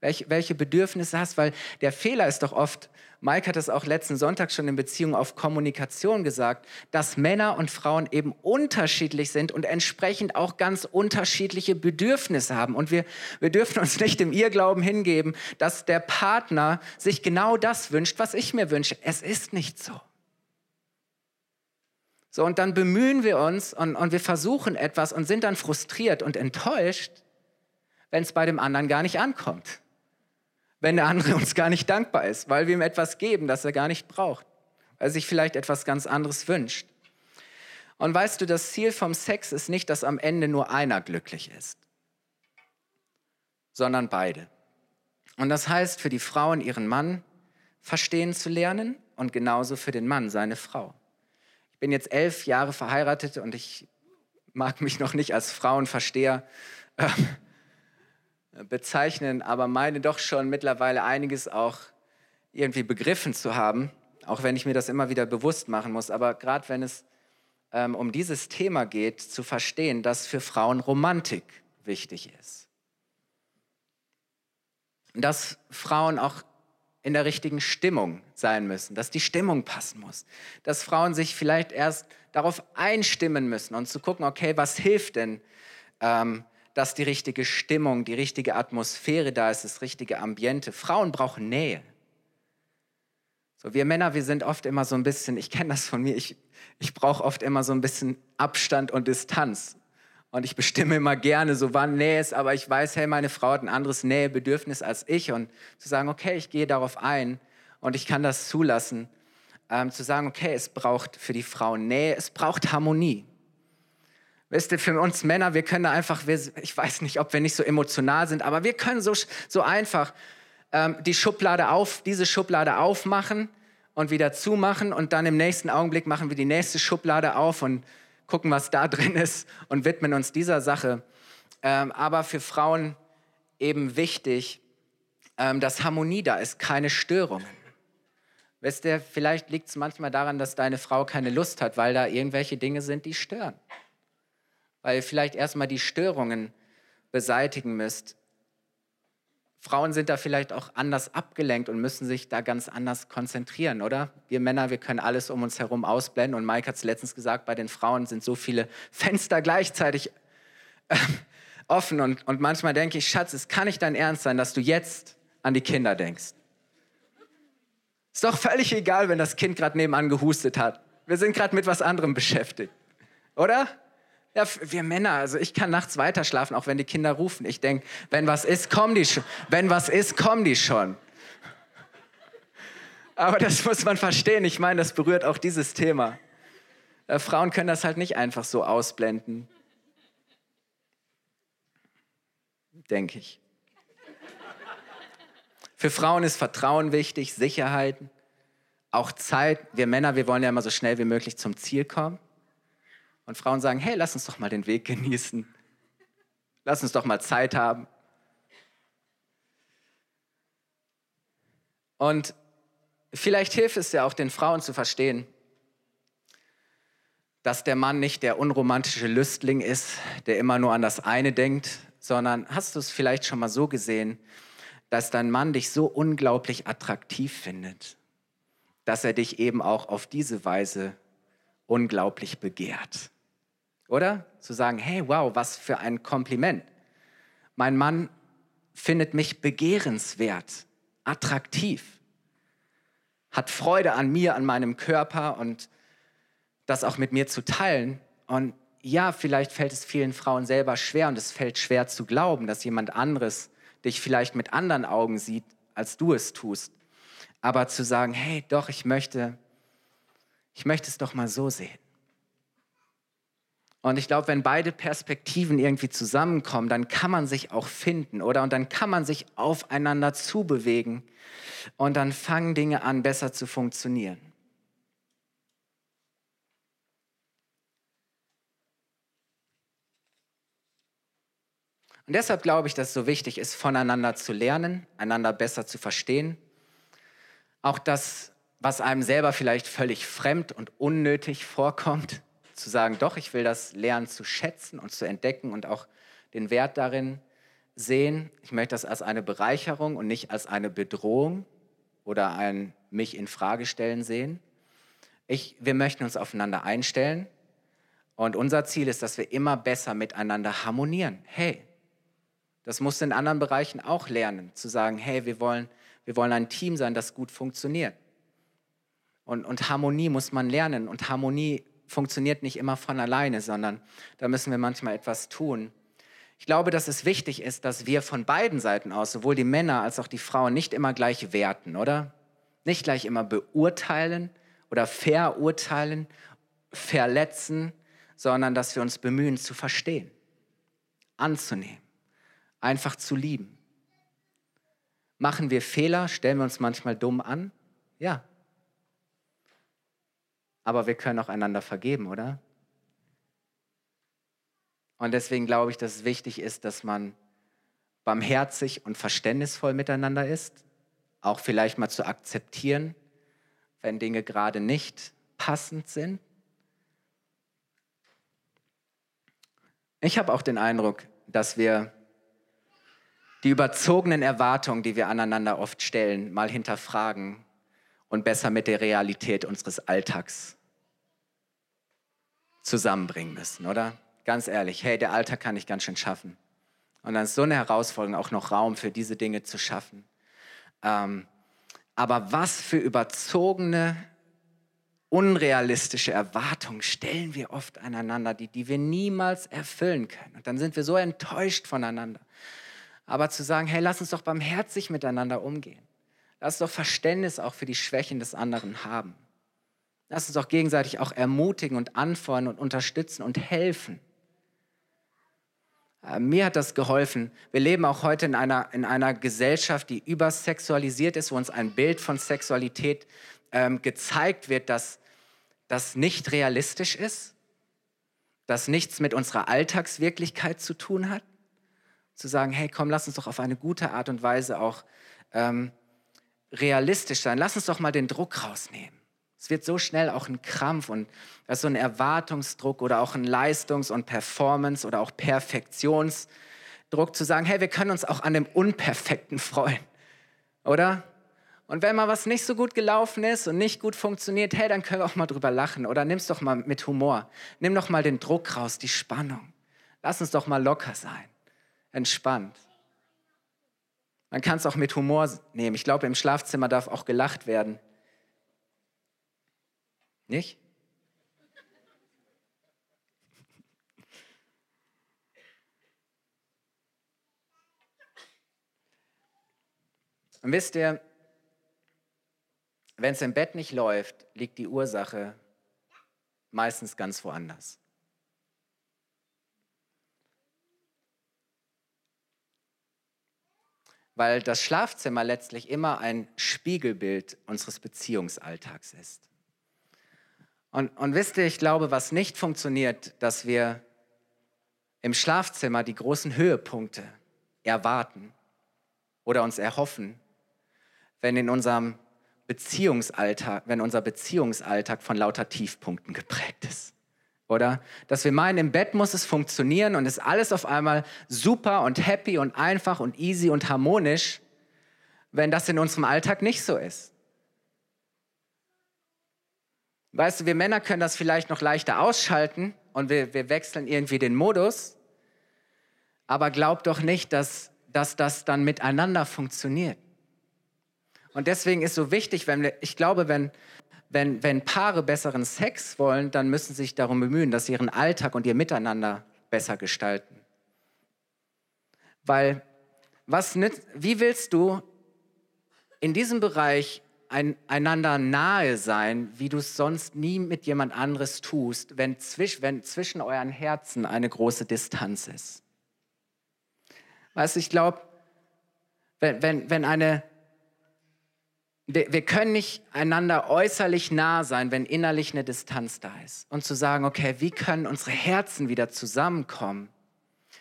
Welche, welche Bedürfnisse hast? Weil der Fehler ist doch oft, Mike hat es auch letzten Sonntag schon in Beziehung auf Kommunikation gesagt, dass Männer und Frauen eben unterschiedlich sind und entsprechend auch ganz unterschiedliche Bedürfnisse haben. Und wir, wir dürfen uns nicht im Irrglauben hingeben, dass der Partner sich genau das wünscht, was ich mir wünsche. Es ist nicht so. So, und dann bemühen wir uns und, und wir versuchen etwas und sind dann frustriert und enttäuscht wenn es bei dem anderen gar nicht ankommt. Wenn der andere uns gar nicht dankbar ist, weil wir ihm etwas geben, das er gar nicht braucht, weil er sich vielleicht etwas ganz anderes wünscht. Und weißt du, das Ziel vom Sex ist nicht, dass am Ende nur einer glücklich ist, sondern beide. Und das heißt für die Frauen ihren Mann verstehen zu lernen und genauso für den Mann seine Frau. Ich bin jetzt elf Jahre verheiratet und ich mag mich noch nicht als Frauenversteher äh, bezeichnen, aber meine doch schon mittlerweile einiges auch irgendwie begriffen zu haben, auch wenn ich mir das immer wieder bewusst machen muss. Aber gerade wenn es ähm, um dieses Thema geht, zu verstehen, dass für Frauen Romantik wichtig ist. Dass Frauen auch in der richtigen Stimmung sein müssen, dass die Stimmung passen muss, dass Frauen sich vielleicht erst darauf einstimmen müssen und zu gucken, okay, was hilft denn, ähm, dass die richtige Stimmung, die richtige Atmosphäre da ist, das richtige Ambiente. Frauen brauchen Nähe. So, wir Männer, wir sind oft immer so ein bisschen, ich kenne das von mir, ich, ich brauche oft immer so ein bisschen Abstand und Distanz. Und ich bestimme immer gerne, so wann Nähe ist, aber ich weiß, hey, meine Frau hat ein anderes Nähebedürfnis als ich. Und zu sagen, okay, ich gehe darauf ein und ich kann das zulassen. Ähm, zu sagen, okay, es braucht für die Frau Nähe, es braucht Harmonie. Wisst ihr, für uns Männer, wir können da einfach, wir, ich weiß nicht, ob wir nicht so emotional sind, aber wir können so, so einfach ähm, die Schublade auf, diese Schublade aufmachen und wieder zumachen und dann im nächsten Augenblick machen wir die nächste Schublade auf und gucken, was da drin ist und widmen uns dieser Sache. Ähm, aber für Frauen eben wichtig, ähm, dass Harmonie da ist, keine Störungen. Wisst ihr, vielleicht liegt es manchmal daran, dass deine Frau keine Lust hat, weil da irgendwelche Dinge sind, die stören. Weil ihr vielleicht erstmal die Störungen beseitigen müsst. Frauen sind da vielleicht auch anders abgelenkt und müssen sich da ganz anders konzentrieren, oder? Wir Männer, wir können alles um uns herum ausblenden. Und Mike hat es letztens gesagt, bei den Frauen sind so viele Fenster gleichzeitig äh, offen. Und, und manchmal denke ich, Schatz, es kann nicht dein Ernst sein, dass du jetzt an die Kinder denkst. Ist doch völlig egal, wenn das Kind gerade nebenan gehustet hat. Wir sind gerade mit was anderem beschäftigt, oder? Ja, wir Männer, also ich kann nachts weiter schlafen, auch wenn die Kinder rufen. Ich denke, wenn was ist, kommen die schon. Wenn was ist, kommen die schon. Aber das muss man verstehen. Ich meine, das berührt auch dieses Thema. Äh, Frauen können das halt nicht einfach so ausblenden. Denke ich. Für Frauen ist Vertrauen wichtig, Sicherheit, auch Zeit. Wir Männer, wir wollen ja immer so schnell wie möglich zum Ziel kommen. Und Frauen sagen, hey, lass uns doch mal den Weg genießen. Lass uns doch mal Zeit haben. Und vielleicht hilft es ja auch den Frauen zu verstehen, dass der Mann nicht der unromantische Lüstling ist, der immer nur an das eine denkt, sondern hast du es vielleicht schon mal so gesehen, dass dein Mann dich so unglaublich attraktiv findet, dass er dich eben auch auf diese Weise unglaublich begehrt. Oder? Zu sagen, hey, wow, was für ein Kompliment. Mein Mann findet mich begehrenswert, attraktiv, hat Freude an mir, an meinem Körper und das auch mit mir zu teilen. Und ja, vielleicht fällt es vielen Frauen selber schwer und es fällt schwer zu glauben, dass jemand anderes dich vielleicht mit anderen Augen sieht, als du es tust. Aber zu sagen, hey, doch, ich möchte, ich möchte es doch mal so sehen. Und ich glaube, wenn beide Perspektiven irgendwie zusammenkommen, dann kann man sich auch finden, oder? Und dann kann man sich aufeinander zubewegen. Und dann fangen Dinge an, besser zu funktionieren. Und deshalb glaube ich, dass es so wichtig ist, voneinander zu lernen, einander besser zu verstehen. Auch das, was einem selber vielleicht völlig fremd und unnötig vorkommt, zu sagen, doch, ich will das lernen zu schätzen und zu entdecken und auch den Wert darin sehen. Ich möchte das als eine Bereicherung und nicht als eine Bedrohung oder ein mich in Frage stellen sehen. Ich, wir möchten uns aufeinander einstellen und unser Ziel ist, dass wir immer besser miteinander harmonieren. Hey, das musst du in anderen Bereichen auch lernen, zu sagen, hey, wir wollen, wir wollen ein Team sein, das gut funktioniert. Und, und Harmonie muss man lernen und Harmonie funktioniert nicht immer von alleine, sondern da müssen wir manchmal etwas tun. Ich glaube, dass es wichtig ist, dass wir von beiden Seiten aus, sowohl die Männer als auch die Frauen, nicht immer gleich werten, oder? Nicht gleich immer beurteilen oder verurteilen, verletzen, sondern dass wir uns bemühen zu verstehen, anzunehmen, einfach zu lieben. Machen wir Fehler, stellen wir uns manchmal dumm an? Ja, aber wir können auch einander vergeben, oder? Und deswegen glaube ich, dass es wichtig ist, dass man barmherzig und verständnisvoll miteinander ist, auch vielleicht mal zu akzeptieren, wenn Dinge gerade nicht passend sind. Ich habe auch den Eindruck, dass wir die überzogenen Erwartungen, die wir aneinander oft stellen, mal hinterfragen und besser mit der Realität unseres Alltags zusammenbringen müssen, oder? Ganz ehrlich, hey, der Alltag kann ich ganz schön schaffen. Und dann ist so eine Herausforderung, auch noch Raum für diese Dinge zu schaffen. Ähm, aber was für überzogene, unrealistische Erwartungen stellen wir oft aneinander, die, die wir niemals erfüllen können. Und dann sind wir so enttäuscht voneinander. Aber zu sagen, hey, lass uns doch barmherzig miteinander umgehen. Lass uns doch Verständnis auch für die Schwächen des anderen haben. Lass uns doch gegenseitig auch ermutigen und anfeuern und unterstützen und helfen. Äh, mir hat das geholfen. Wir leben auch heute in einer, in einer Gesellschaft, die übersexualisiert ist, wo uns ein Bild von Sexualität ähm, gezeigt wird, dass das nicht realistisch ist, dass nichts mit unserer Alltagswirklichkeit zu tun hat. Zu sagen, hey, komm, lass uns doch auf eine gute Art und Weise auch ähm, realistisch sein. Lass uns doch mal den Druck rausnehmen. Es wird so schnell auch ein Krampf und das ist so ein Erwartungsdruck oder auch ein Leistungs- und Performance- oder auch Perfektionsdruck zu sagen, hey, wir können uns auch an dem Unperfekten freuen, oder? Und wenn mal was nicht so gut gelaufen ist und nicht gut funktioniert, hey, dann können wir auch mal drüber lachen oder nimm es doch mal mit Humor. Nimm doch mal den Druck raus, die Spannung. Lass uns doch mal locker sein, entspannt. Man kann es auch mit Humor nehmen. Ich glaube, im Schlafzimmer darf auch gelacht werden. Nicht? Und wisst ihr, wenn es im Bett nicht läuft, liegt die Ursache meistens ganz woanders. Weil das Schlafzimmer letztlich immer ein Spiegelbild unseres Beziehungsalltags ist. Und, und wisst ihr, ich glaube, was nicht funktioniert, dass wir im Schlafzimmer die großen Höhepunkte erwarten oder uns erhoffen, wenn in unserem Beziehungsalltag, wenn unser Beziehungsalltag von lauter Tiefpunkten geprägt ist. Oder? Dass wir meinen, im Bett muss es funktionieren und ist alles auf einmal super und happy und einfach und easy und harmonisch, wenn das in unserem Alltag nicht so ist. Weißt du, wir Männer können das vielleicht noch leichter ausschalten und wir, wir wechseln irgendwie den Modus, aber glaub doch nicht, dass, dass das dann miteinander funktioniert. Und deswegen ist so wichtig, wenn wir, ich glaube, wenn, wenn, wenn Paare besseren Sex wollen, dann müssen sie sich darum bemühen, dass sie ihren Alltag und ihr Miteinander besser gestalten. Weil, was wie willst du in diesem Bereich ein, einander nahe sein, wie du es sonst nie mit jemand anderes tust, wenn, zwisch, wenn zwischen euren Herzen eine große Distanz ist? Weißt du, ich glaube, wenn, wenn, wenn eine wir, wir können nicht einander äußerlich nah sein, wenn innerlich eine Distanz da ist. Und zu sagen, okay, wie können unsere Herzen wieder zusammenkommen?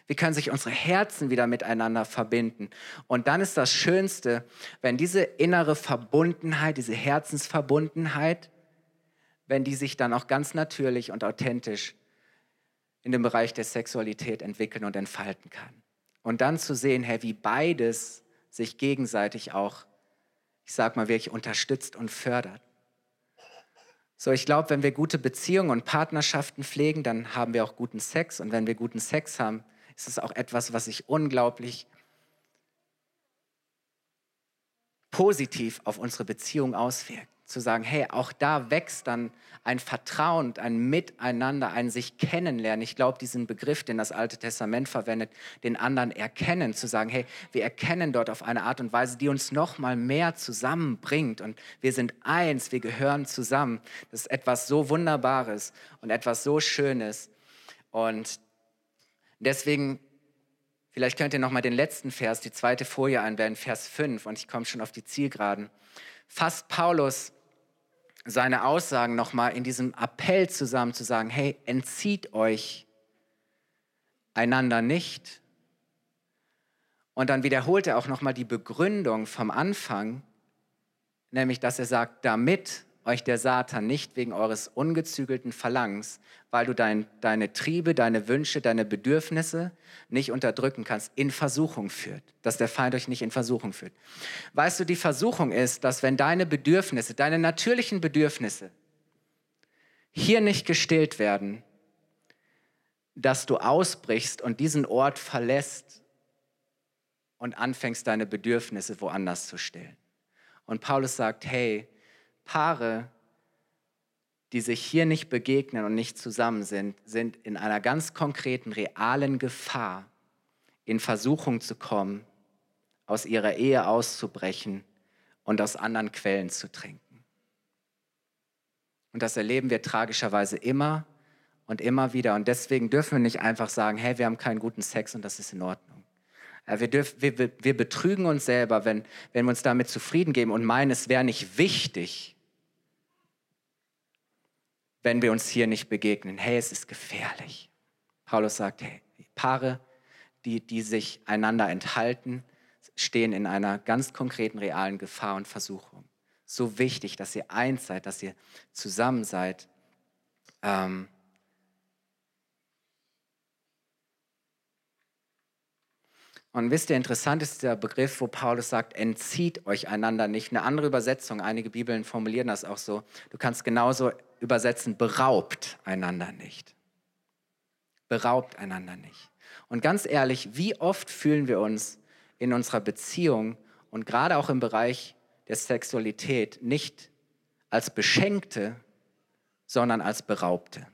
Wie können sich unsere Herzen wieder miteinander verbinden? Und dann ist das Schönste, wenn diese innere Verbundenheit, diese Herzensverbundenheit, wenn die sich dann auch ganz natürlich und authentisch in dem Bereich der Sexualität entwickeln und entfalten kann. Und dann zu sehen, hey, wie beides sich gegenseitig auch ich sag mal, wirklich unterstützt und fördert. So, ich glaube, wenn wir gute Beziehungen und Partnerschaften pflegen, dann haben wir auch guten Sex. Und wenn wir guten Sex haben, ist es auch etwas, was sich unglaublich positiv auf unsere Beziehung auswirkt zu sagen, hey, auch da wächst dann ein Vertrauen, ein Miteinander, ein sich kennenlernen. Ich glaube, diesen Begriff, den das Alte Testament verwendet, den anderen erkennen, zu sagen, hey, wir erkennen dort auf eine Art und Weise, die uns noch mal mehr zusammenbringt und wir sind eins, wir gehören zusammen. Das ist etwas so Wunderbares und etwas so Schönes. Und deswegen Vielleicht könnt ihr noch mal den letzten Vers, die zweite Folie einblenden, Vers 5, und ich komme schon auf die Zielgeraden fasst Paulus seine Aussagen nochmal in diesem Appell zusammen zu sagen, hey, entzieht euch einander nicht. Und dann wiederholt er auch nochmal die Begründung vom Anfang, nämlich dass er sagt, damit euch der Satan nicht wegen eures ungezügelten Verlangens, weil du dein, deine Triebe, deine Wünsche, deine Bedürfnisse nicht unterdrücken kannst, in Versuchung führt. Dass der Feind euch nicht in Versuchung führt. Weißt du, die Versuchung ist, dass wenn deine Bedürfnisse, deine natürlichen Bedürfnisse hier nicht gestillt werden, dass du ausbrichst und diesen Ort verlässt und anfängst, deine Bedürfnisse woanders zu stillen. Und Paulus sagt, hey, Paare, die sich hier nicht begegnen und nicht zusammen sind, sind in einer ganz konkreten, realen Gefahr, in Versuchung zu kommen, aus ihrer Ehe auszubrechen und aus anderen Quellen zu trinken. Und das erleben wir tragischerweise immer und immer wieder. Und deswegen dürfen wir nicht einfach sagen, hey, wir haben keinen guten Sex und das ist in Ordnung. Wir, dürfen, wir, wir betrügen uns selber, wenn, wenn wir uns damit zufrieden geben und meinen, es wäre nicht wichtig, wenn wir uns hier nicht begegnen. Hey, es ist gefährlich. Paulus sagt, hey, Paare, die, die sich einander enthalten, stehen in einer ganz konkreten, realen Gefahr und Versuchung. So wichtig, dass ihr eins seid, dass ihr zusammen seid. Ähm, Und wisst ihr, interessant ist der Begriff, wo Paulus sagt, entzieht euch einander nicht. Eine andere Übersetzung, einige Bibeln formulieren das auch so. Du kannst genauso übersetzen, beraubt einander nicht. Beraubt einander nicht. Und ganz ehrlich, wie oft fühlen wir uns in unserer Beziehung und gerade auch im Bereich der Sexualität nicht als Beschenkte, sondern als Beraubte?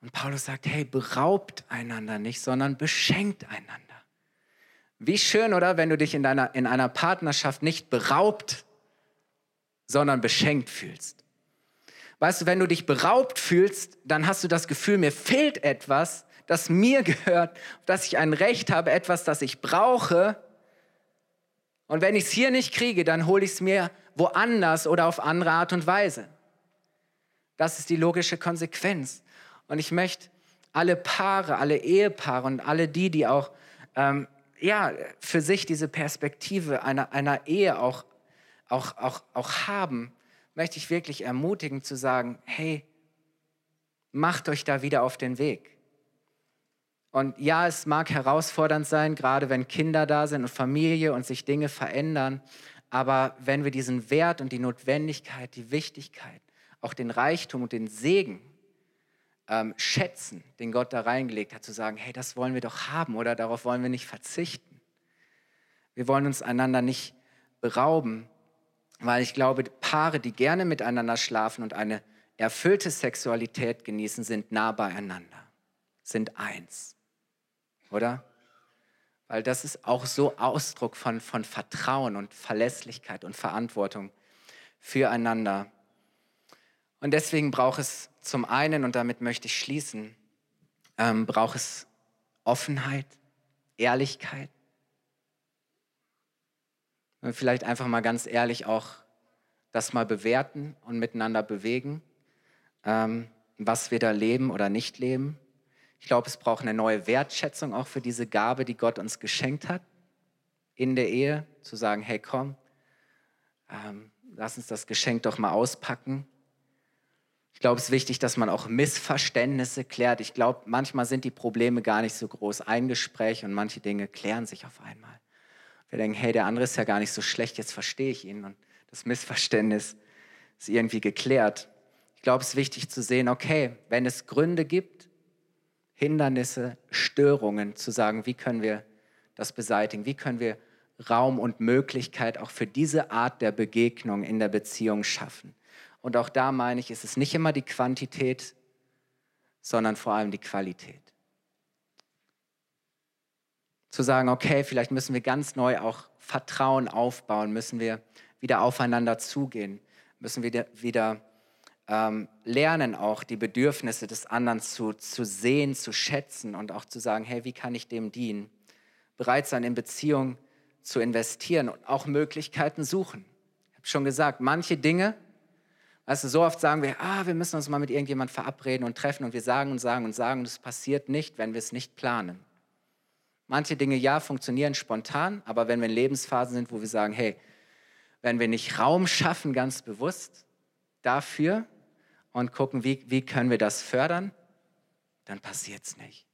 Und Paulus sagt, hey, beraubt einander nicht, sondern beschenkt einander. Wie schön, oder, wenn du dich in, deiner, in einer Partnerschaft nicht beraubt, sondern beschenkt fühlst. Weißt du, wenn du dich beraubt fühlst, dann hast du das Gefühl, mir fehlt etwas, das mir gehört, dass ich ein Recht habe, etwas, das ich brauche. Und wenn ich es hier nicht kriege, dann hole ich es mir woanders oder auf andere Art und Weise. Das ist die logische Konsequenz. Und ich möchte alle Paare, alle Ehepaare und alle die, die auch ähm, ja, für sich diese Perspektive einer, einer Ehe auch, auch, auch, auch haben, möchte ich wirklich ermutigen zu sagen, hey, macht euch da wieder auf den Weg. Und ja, es mag herausfordernd sein, gerade wenn Kinder da sind und Familie und sich Dinge verändern, aber wenn wir diesen Wert und die Notwendigkeit, die Wichtigkeit, auch den Reichtum und den Segen ähm, schätzen, den Gott da reingelegt hat, zu sagen, hey, das wollen wir doch haben oder darauf wollen wir nicht verzichten. Wir wollen uns einander nicht berauben, weil ich glaube, Paare, die gerne miteinander schlafen und eine erfüllte Sexualität genießen, sind nah beieinander, sind eins, oder? Weil das ist auch so Ausdruck von, von Vertrauen und Verlässlichkeit und Verantwortung füreinander. Und deswegen braucht es zum einen, und damit möchte ich schließen, ähm, braucht es Offenheit, Ehrlichkeit. Vielleicht einfach mal ganz ehrlich auch das mal bewerten und miteinander bewegen, ähm, was wir da leben oder nicht leben. Ich glaube, es braucht eine neue Wertschätzung auch für diese Gabe, die Gott uns geschenkt hat in der Ehe, zu sagen, hey komm, ähm, lass uns das Geschenk doch mal auspacken ich glaube, es ist wichtig, dass man auch Missverständnisse klärt. Ich glaube, manchmal sind die Probleme gar nicht so groß. Ein Gespräch und manche Dinge klären sich auf einmal. Wir denken, hey, der andere ist ja gar nicht so schlecht, jetzt verstehe ich ihn. Und das Missverständnis ist irgendwie geklärt. Ich glaube, es ist wichtig zu sehen, okay, wenn es Gründe gibt, Hindernisse, Störungen, zu sagen, wie können wir das beseitigen? Wie können wir Raum und Möglichkeit auch für diese Art der Begegnung in der Beziehung schaffen? Und auch da meine ich, ist es nicht immer die Quantität, sondern vor allem die Qualität. Zu sagen, okay, vielleicht müssen wir ganz neu auch Vertrauen aufbauen, müssen wir wieder aufeinander zugehen, müssen wir wieder ähm, lernen, auch die Bedürfnisse des anderen zu, zu sehen, zu schätzen und auch zu sagen, hey, wie kann ich dem dienen? Bereit sein, in Beziehung zu investieren und auch Möglichkeiten suchen. Ich habe schon gesagt, manche Dinge Weißt du, so oft sagen wir, ah, wir müssen uns mal mit irgendjemand verabreden und treffen und wir sagen und sagen und sagen, es passiert nicht, wenn wir es nicht planen. Manche Dinge ja funktionieren spontan, aber wenn wir in Lebensphasen sind, wo wir sagen, hey, wenn wir nicht Raum schaffen, ganz bewusst dafür und gucken, wie, wie können wir das fördern, dann passiert es nicht.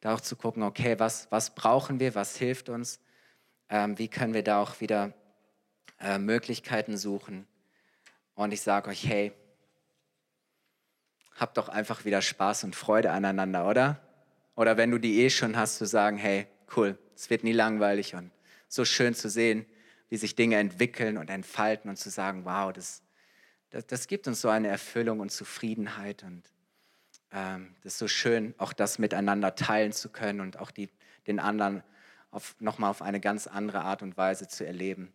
Da auch zu gucken, okay, was, was brauchen wir, was hilft uns, ähm, wie können wir da auch wieder äh, Möglichkeiten suchen, und ich sage euch, hey, habt doch einfach wieder Spaß und Freude aneinander, oder? Oder wenn du die eh schon hast, zu sagen, hey, cool, es wird nie langweilig und so schön zu sehen, wie sich Dinge entwickeln und entfalten und zu sagen, wow, das, das, das gibt uns so eine Erfüllung und Zufriedenheit und ähm, das ist so schön, auch das miteinander teilen zu können und auch die, den anderen auf, nochmal auf eine ganz andere Art und Weise zu erleben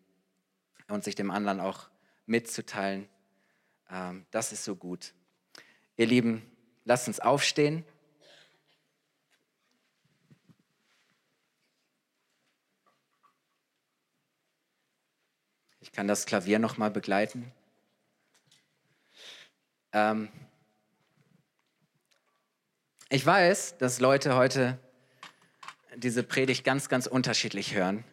und sich dem anderen auch mitzuteilen, ähm, das ist so gut. Ihr Lieben, lasst uns aufstehen. Kann das Klavier noch mal begleiten. Ähm, ich weiß, dass Leute heute diese Predigt ganz, ganz unterschiedlich hören.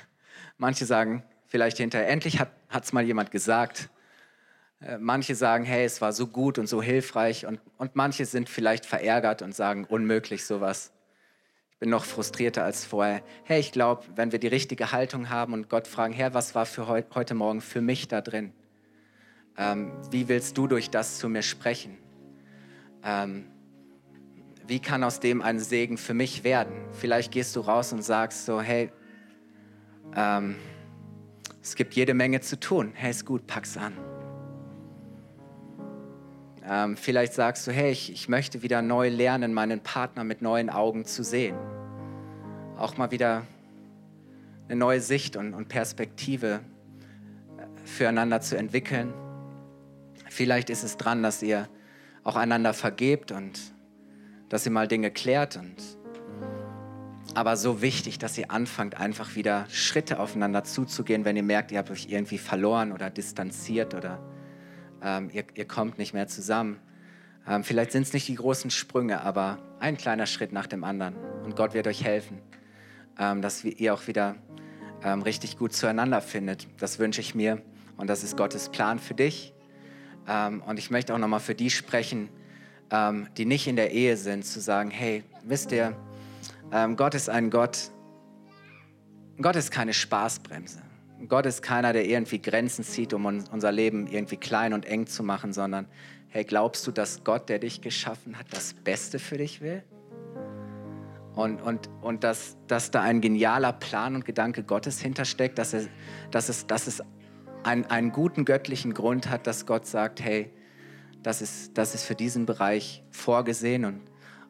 Manche sagen vielleicht hinterher, endlich hat es mal jemand gesagt. Äh, manche sagen, hey, es war so gut und so hilfreich. Und, und manche sind vielleicht verärgert und sagen, unmöglich sowas. Bin noch frustrierter als vorher. Hey, ich glaube, wenn wir die richtige Haltung haben und Gott fragen, Herr, was war für heu heute Morgen für mich da drin? Ähm, wie willst du durch das zu mir sprechen? Ähm, wie kann aus dem ein Segen für mich werden? Vielleicht gehst du raus und sagst so, hey, ähm, es gibt jede Menge zu tun. Hey, ist gut, pack's an. Ähm, vielleicht sagst du, hey, ich, ich möchte wieder neu lernen, meinen Partner mit neuen Augen zu sehen. Auch mal wieder eine neue Sicht und, und Perspektive äh, füreinander zu entwickeln. Vielleicht ist es dran, dass ihr auch einander vergebt und dass ihr mal Dinge klärt. Und aber so wichtig, dass ihr anfangt, einfach wieder Schritte aufeinander zuzugehen, wenn ihr merkt, ihr habt euch irgendwie verloren oder distanziert oder ähm, ihr, ihr, kommt nicht mehr zusammen. Ähm, vielleicht sind es nicht die großen Sprünge, aber ein kleiner Schritt nach dem anderen. Und Gott wird euch helfen, ähm, dass ihr auch wieder ähm, richtig gut zueinander findet. Das wünsche ich mir und das ist Gottes Plan für dich ähm, und ich möchte auch nochmal für die sprechen, ähm, die nicht in der Ehe sind, zu sagen, hey, wisst ihr, Gott ist ein Gott, Gott ist keine Spaßbremse. Gott ist keiner, der irgendwie Grenzen zieht, um unser Leben irgendwie klein und eng zu machen, sondern hey, glaubst du, dass Gott, der dich geschaffen hat, das Beste für dich will? Und, und, und dass, dass da ein genialer Plan und Gedanke Gottes hintersteckt, dass, er, dass, es, dass es einen, einen guten göttlichen Grund hat, dass Gott sagt, hey, das ist, das ist für diesen Bereich vorgesehen. Und,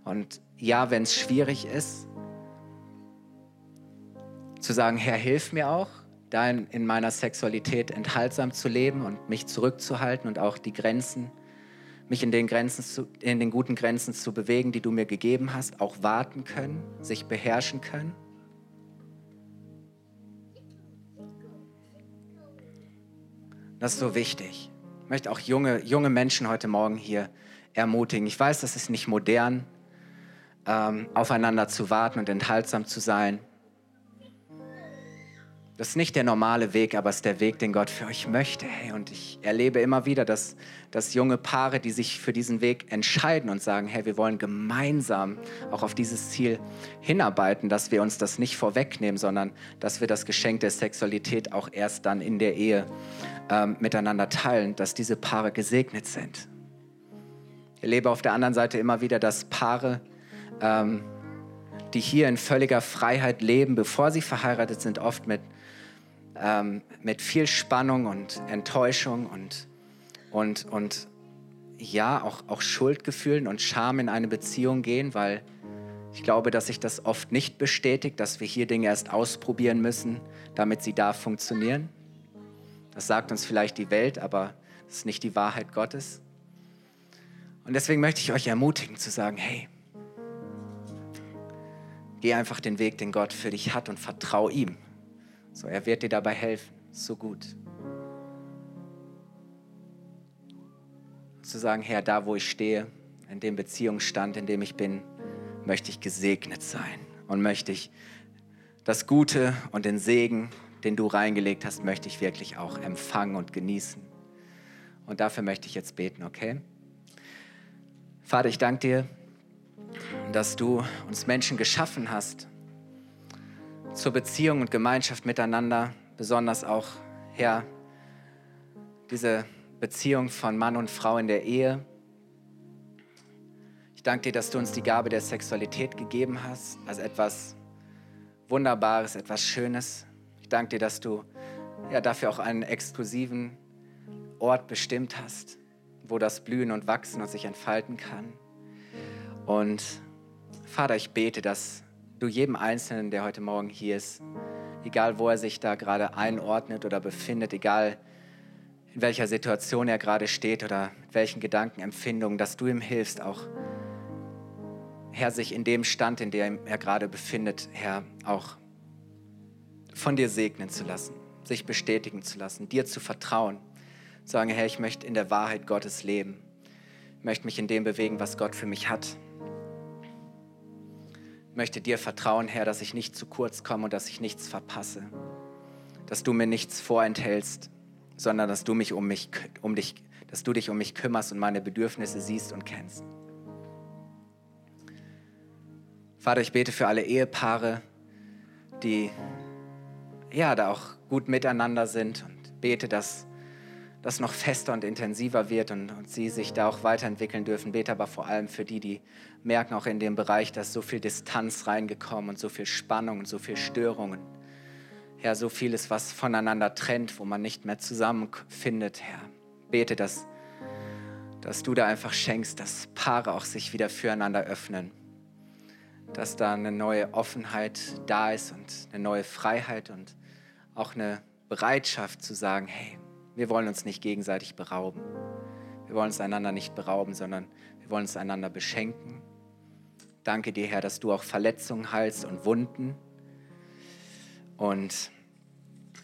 und ja, wenn es schwierig ist, zu sagen, Herr, hilf mir auch, da in, in meiner Sexualität enthaltsam zu leben und mich zurückzuhalten und auch die Grenzen, mich in den, Grenzen zu, in den guten Grenzen zu bewegen, die du mir gegeben hast, auch warten können, sich beherrschen können. Das ist so wichtig. Ich möchte auch junge, junge Menschen heute Morgen hier ermutigen. Ich weiß, das ist nicht modern, ähm, aufeinander zu warten und enthaltsam zu sein. Das ist nicht der normale Weg, aber es ist der Weg, den Gott für euch möchte. Hey, und ich erlebe immer wieder, dass, dass junge Paare, die sich für diesen Weg entscheiden und sagen, hey, wir wollen gemeinsam auch auf dieses Ziel hinarbeiten, dass wir uns das nicht vorwegnehmen, sondern dass wir das Geschenk der Sexualität auch erst dann in der Ehe ähm, miteinander teilen, dass diese Paare gesegnet sind. Ich erlebe auf der anderen Seite immer wieder, dass Paare, ähm, die hier in völliger Freiheit leben, bevor sie verheiratet sind, oft mit ähm, mit viel Spannung und Enttäuschung und, und, und ja, auch, auch Schuldgefühlen und Scham in eine Beziehung gehen, weil ich glaube, dass sich das oft nicht bestätigt, dass wir hier Dinge erst ausprobieren müssen, damit sie da funktionieren. Das sagt uns vielleicht die Welt, aber das ist nicht die Wahrheit Gottes. Und deswegen möchte ich euch ermutigen zu sagen, hey, geh einfach den Weg, den Gott für dich hat und vertrau ihm. So, er wird dir dabei helfen. So gut. Zu sagen, Herr, da wo ich stehe, in dem Beziehungsstand, in dem ich bin, möchte ich gesegnet sein und möchte ich das Gute und den Segen, den du reingelegt hast, möchte ich wirklich auch empfangen und genießen. Und dafür möchte ich jetzt beten, okay? Vater, ich danke dir, dass du uns Menschen geschaffen hast, zur Beziehung und Gemeinschaft miteinander, besonders auch, Herr, diese Beziehung von Mann und Frau in der Ehe. Ich danke dir, dass du uns die Gabe der Sexualität gegeben hast, als etwas Wunderbares, etwas Schönes. Ich danke dir, dass du ja, dafür auch einen exklusiven Ort bestimmt hast, wo das blühen und wachsen und sich entfalten kann. Und Vater, ich bete, dass du jedem Einzelnen, der heute Morgen hier ist, egal wo er sich da gerade einordnet oder befindet, egal in welcher Situation er gerade steht oder mit welchen Gedanken, Empfindungen, dass du ihm hilfst, auch Herr, sich in dem Stand, in dem er gerade befindet, Herr, auch von dir segnen zu lassen, sich bestätigen zu lassen, dir zu vertrauen, sagen, Herr, ich möchte in der Wahrheit Gottes leben, Ich möchte mich in dem bewegen, was Gott für mich hat. Möchte dir vertrauen, Herr, dass ich nicht zu kurz komme und dass ich nichts verpasse. Dass du mir nichts vorenthältst, sondern dass du mich um mich um dich dass du dich um mich kümmerst und meine Bedürfnisse siehst und kennst. Vater, ich bete für alle Ehepaare, die ja da auch gut miteinander sind und bete, dass das noch fester und intensiver wird und, und sie sich da auch weiterentwickeln dürfen. Bete aber vor allem für die, die merken auch in dem Bereich, dass so viel Distanz reingekommen und so viel Spannung und so viel Störungen. Herr, so vieles, was voneinander trennt, wo man nicht mehr zusammenfindet, Herr bete, dass, dass du da einfach schenkst, dass Paare auch sich wieder füreinander öffnen. Dass da eine neue Offenheit da ist und eine neue Freiheit und auch eine Bereitschaft zu sagen, hey, wir wollen uns nicht gegenseitig berauben. Wir wollen uns einander nicht berauben, sondern wir wollen uns einander beschenken. Danke dir, Herr, dass du auch Verletzungen heilst und Wunden. Und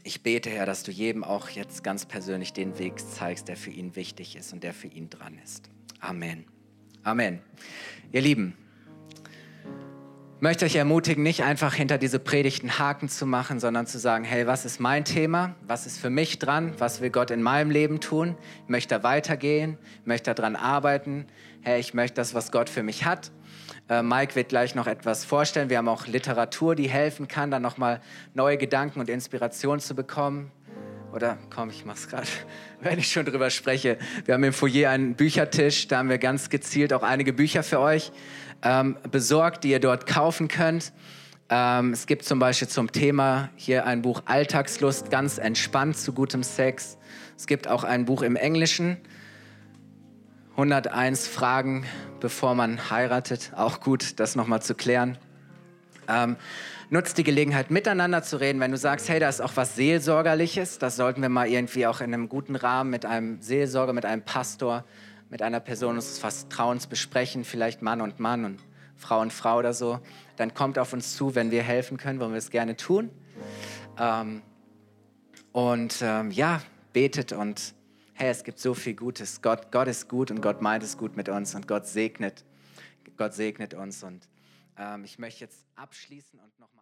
ich bete, Herr, dass du jedem auch jetzt ganz persönlich den Weg zeigst, der für ihn wichtig ist und der für ihn dran ist. Amen. Amen. Ihr Lieben, möchte euch ermutigen, nicht einfach hinter diese Predigten Haken zu machen, sondern zu sagen, hey, was ist mein Thema? Was ist für mich dran? Was will Gott in meinem Leben tun? Ich möchte da weitergehen, möchte daran arbeiten. Hey, ich möchte das, was Gott für mich hat. Äh, Mike wird gleich noch etwas vorstellen. Wir haben auch Literatur, die helfen kann, dann nochmal neue Gedanken und Inspiration zu bekommen. Oder komm, ich mach's gerade, wenn ich schon drüber spreche. Wir haben im Foyer einen Büchertisch, da haben wir ganz gezielt auch einige Bücher für euch ähm, besorgt, die ihr dort kaufen könnt. Ähm, es gibt zum Beispiel zum Thema hier ein Buch Alltagslust, ganz entspannt zu gutem Sex. Es gibt auch ein Buch im Englischen, 101 Fragen, bevor man heiratet. Auch gut, das nochmal zu klären. Ähm, nutzt die Gelegenheit, miteinander zu reden. Wenn du sagst, hey, da ist auch was Seelsorgerliches, das sollten wir mal irgendwie auch in einem guten Rahmen mit einem Seelsorger, mit einem Pastor, mit einer Person unseres Vertrauens besprechen, vielleicht Mann und Mann und Frau und Frau oder so, dann kommt auf uns zu, wenn wir helfen können, wollen wir es gerne tun. Ähm, und ähm, ja, betet und hey, es gibt so viel Gutes. Gott, Gott ist gut und Gott meint es gut mit uns und Gott segnet, Gott segnet uns. Und ähm, ich möchte jetzt abschließen und nochmal.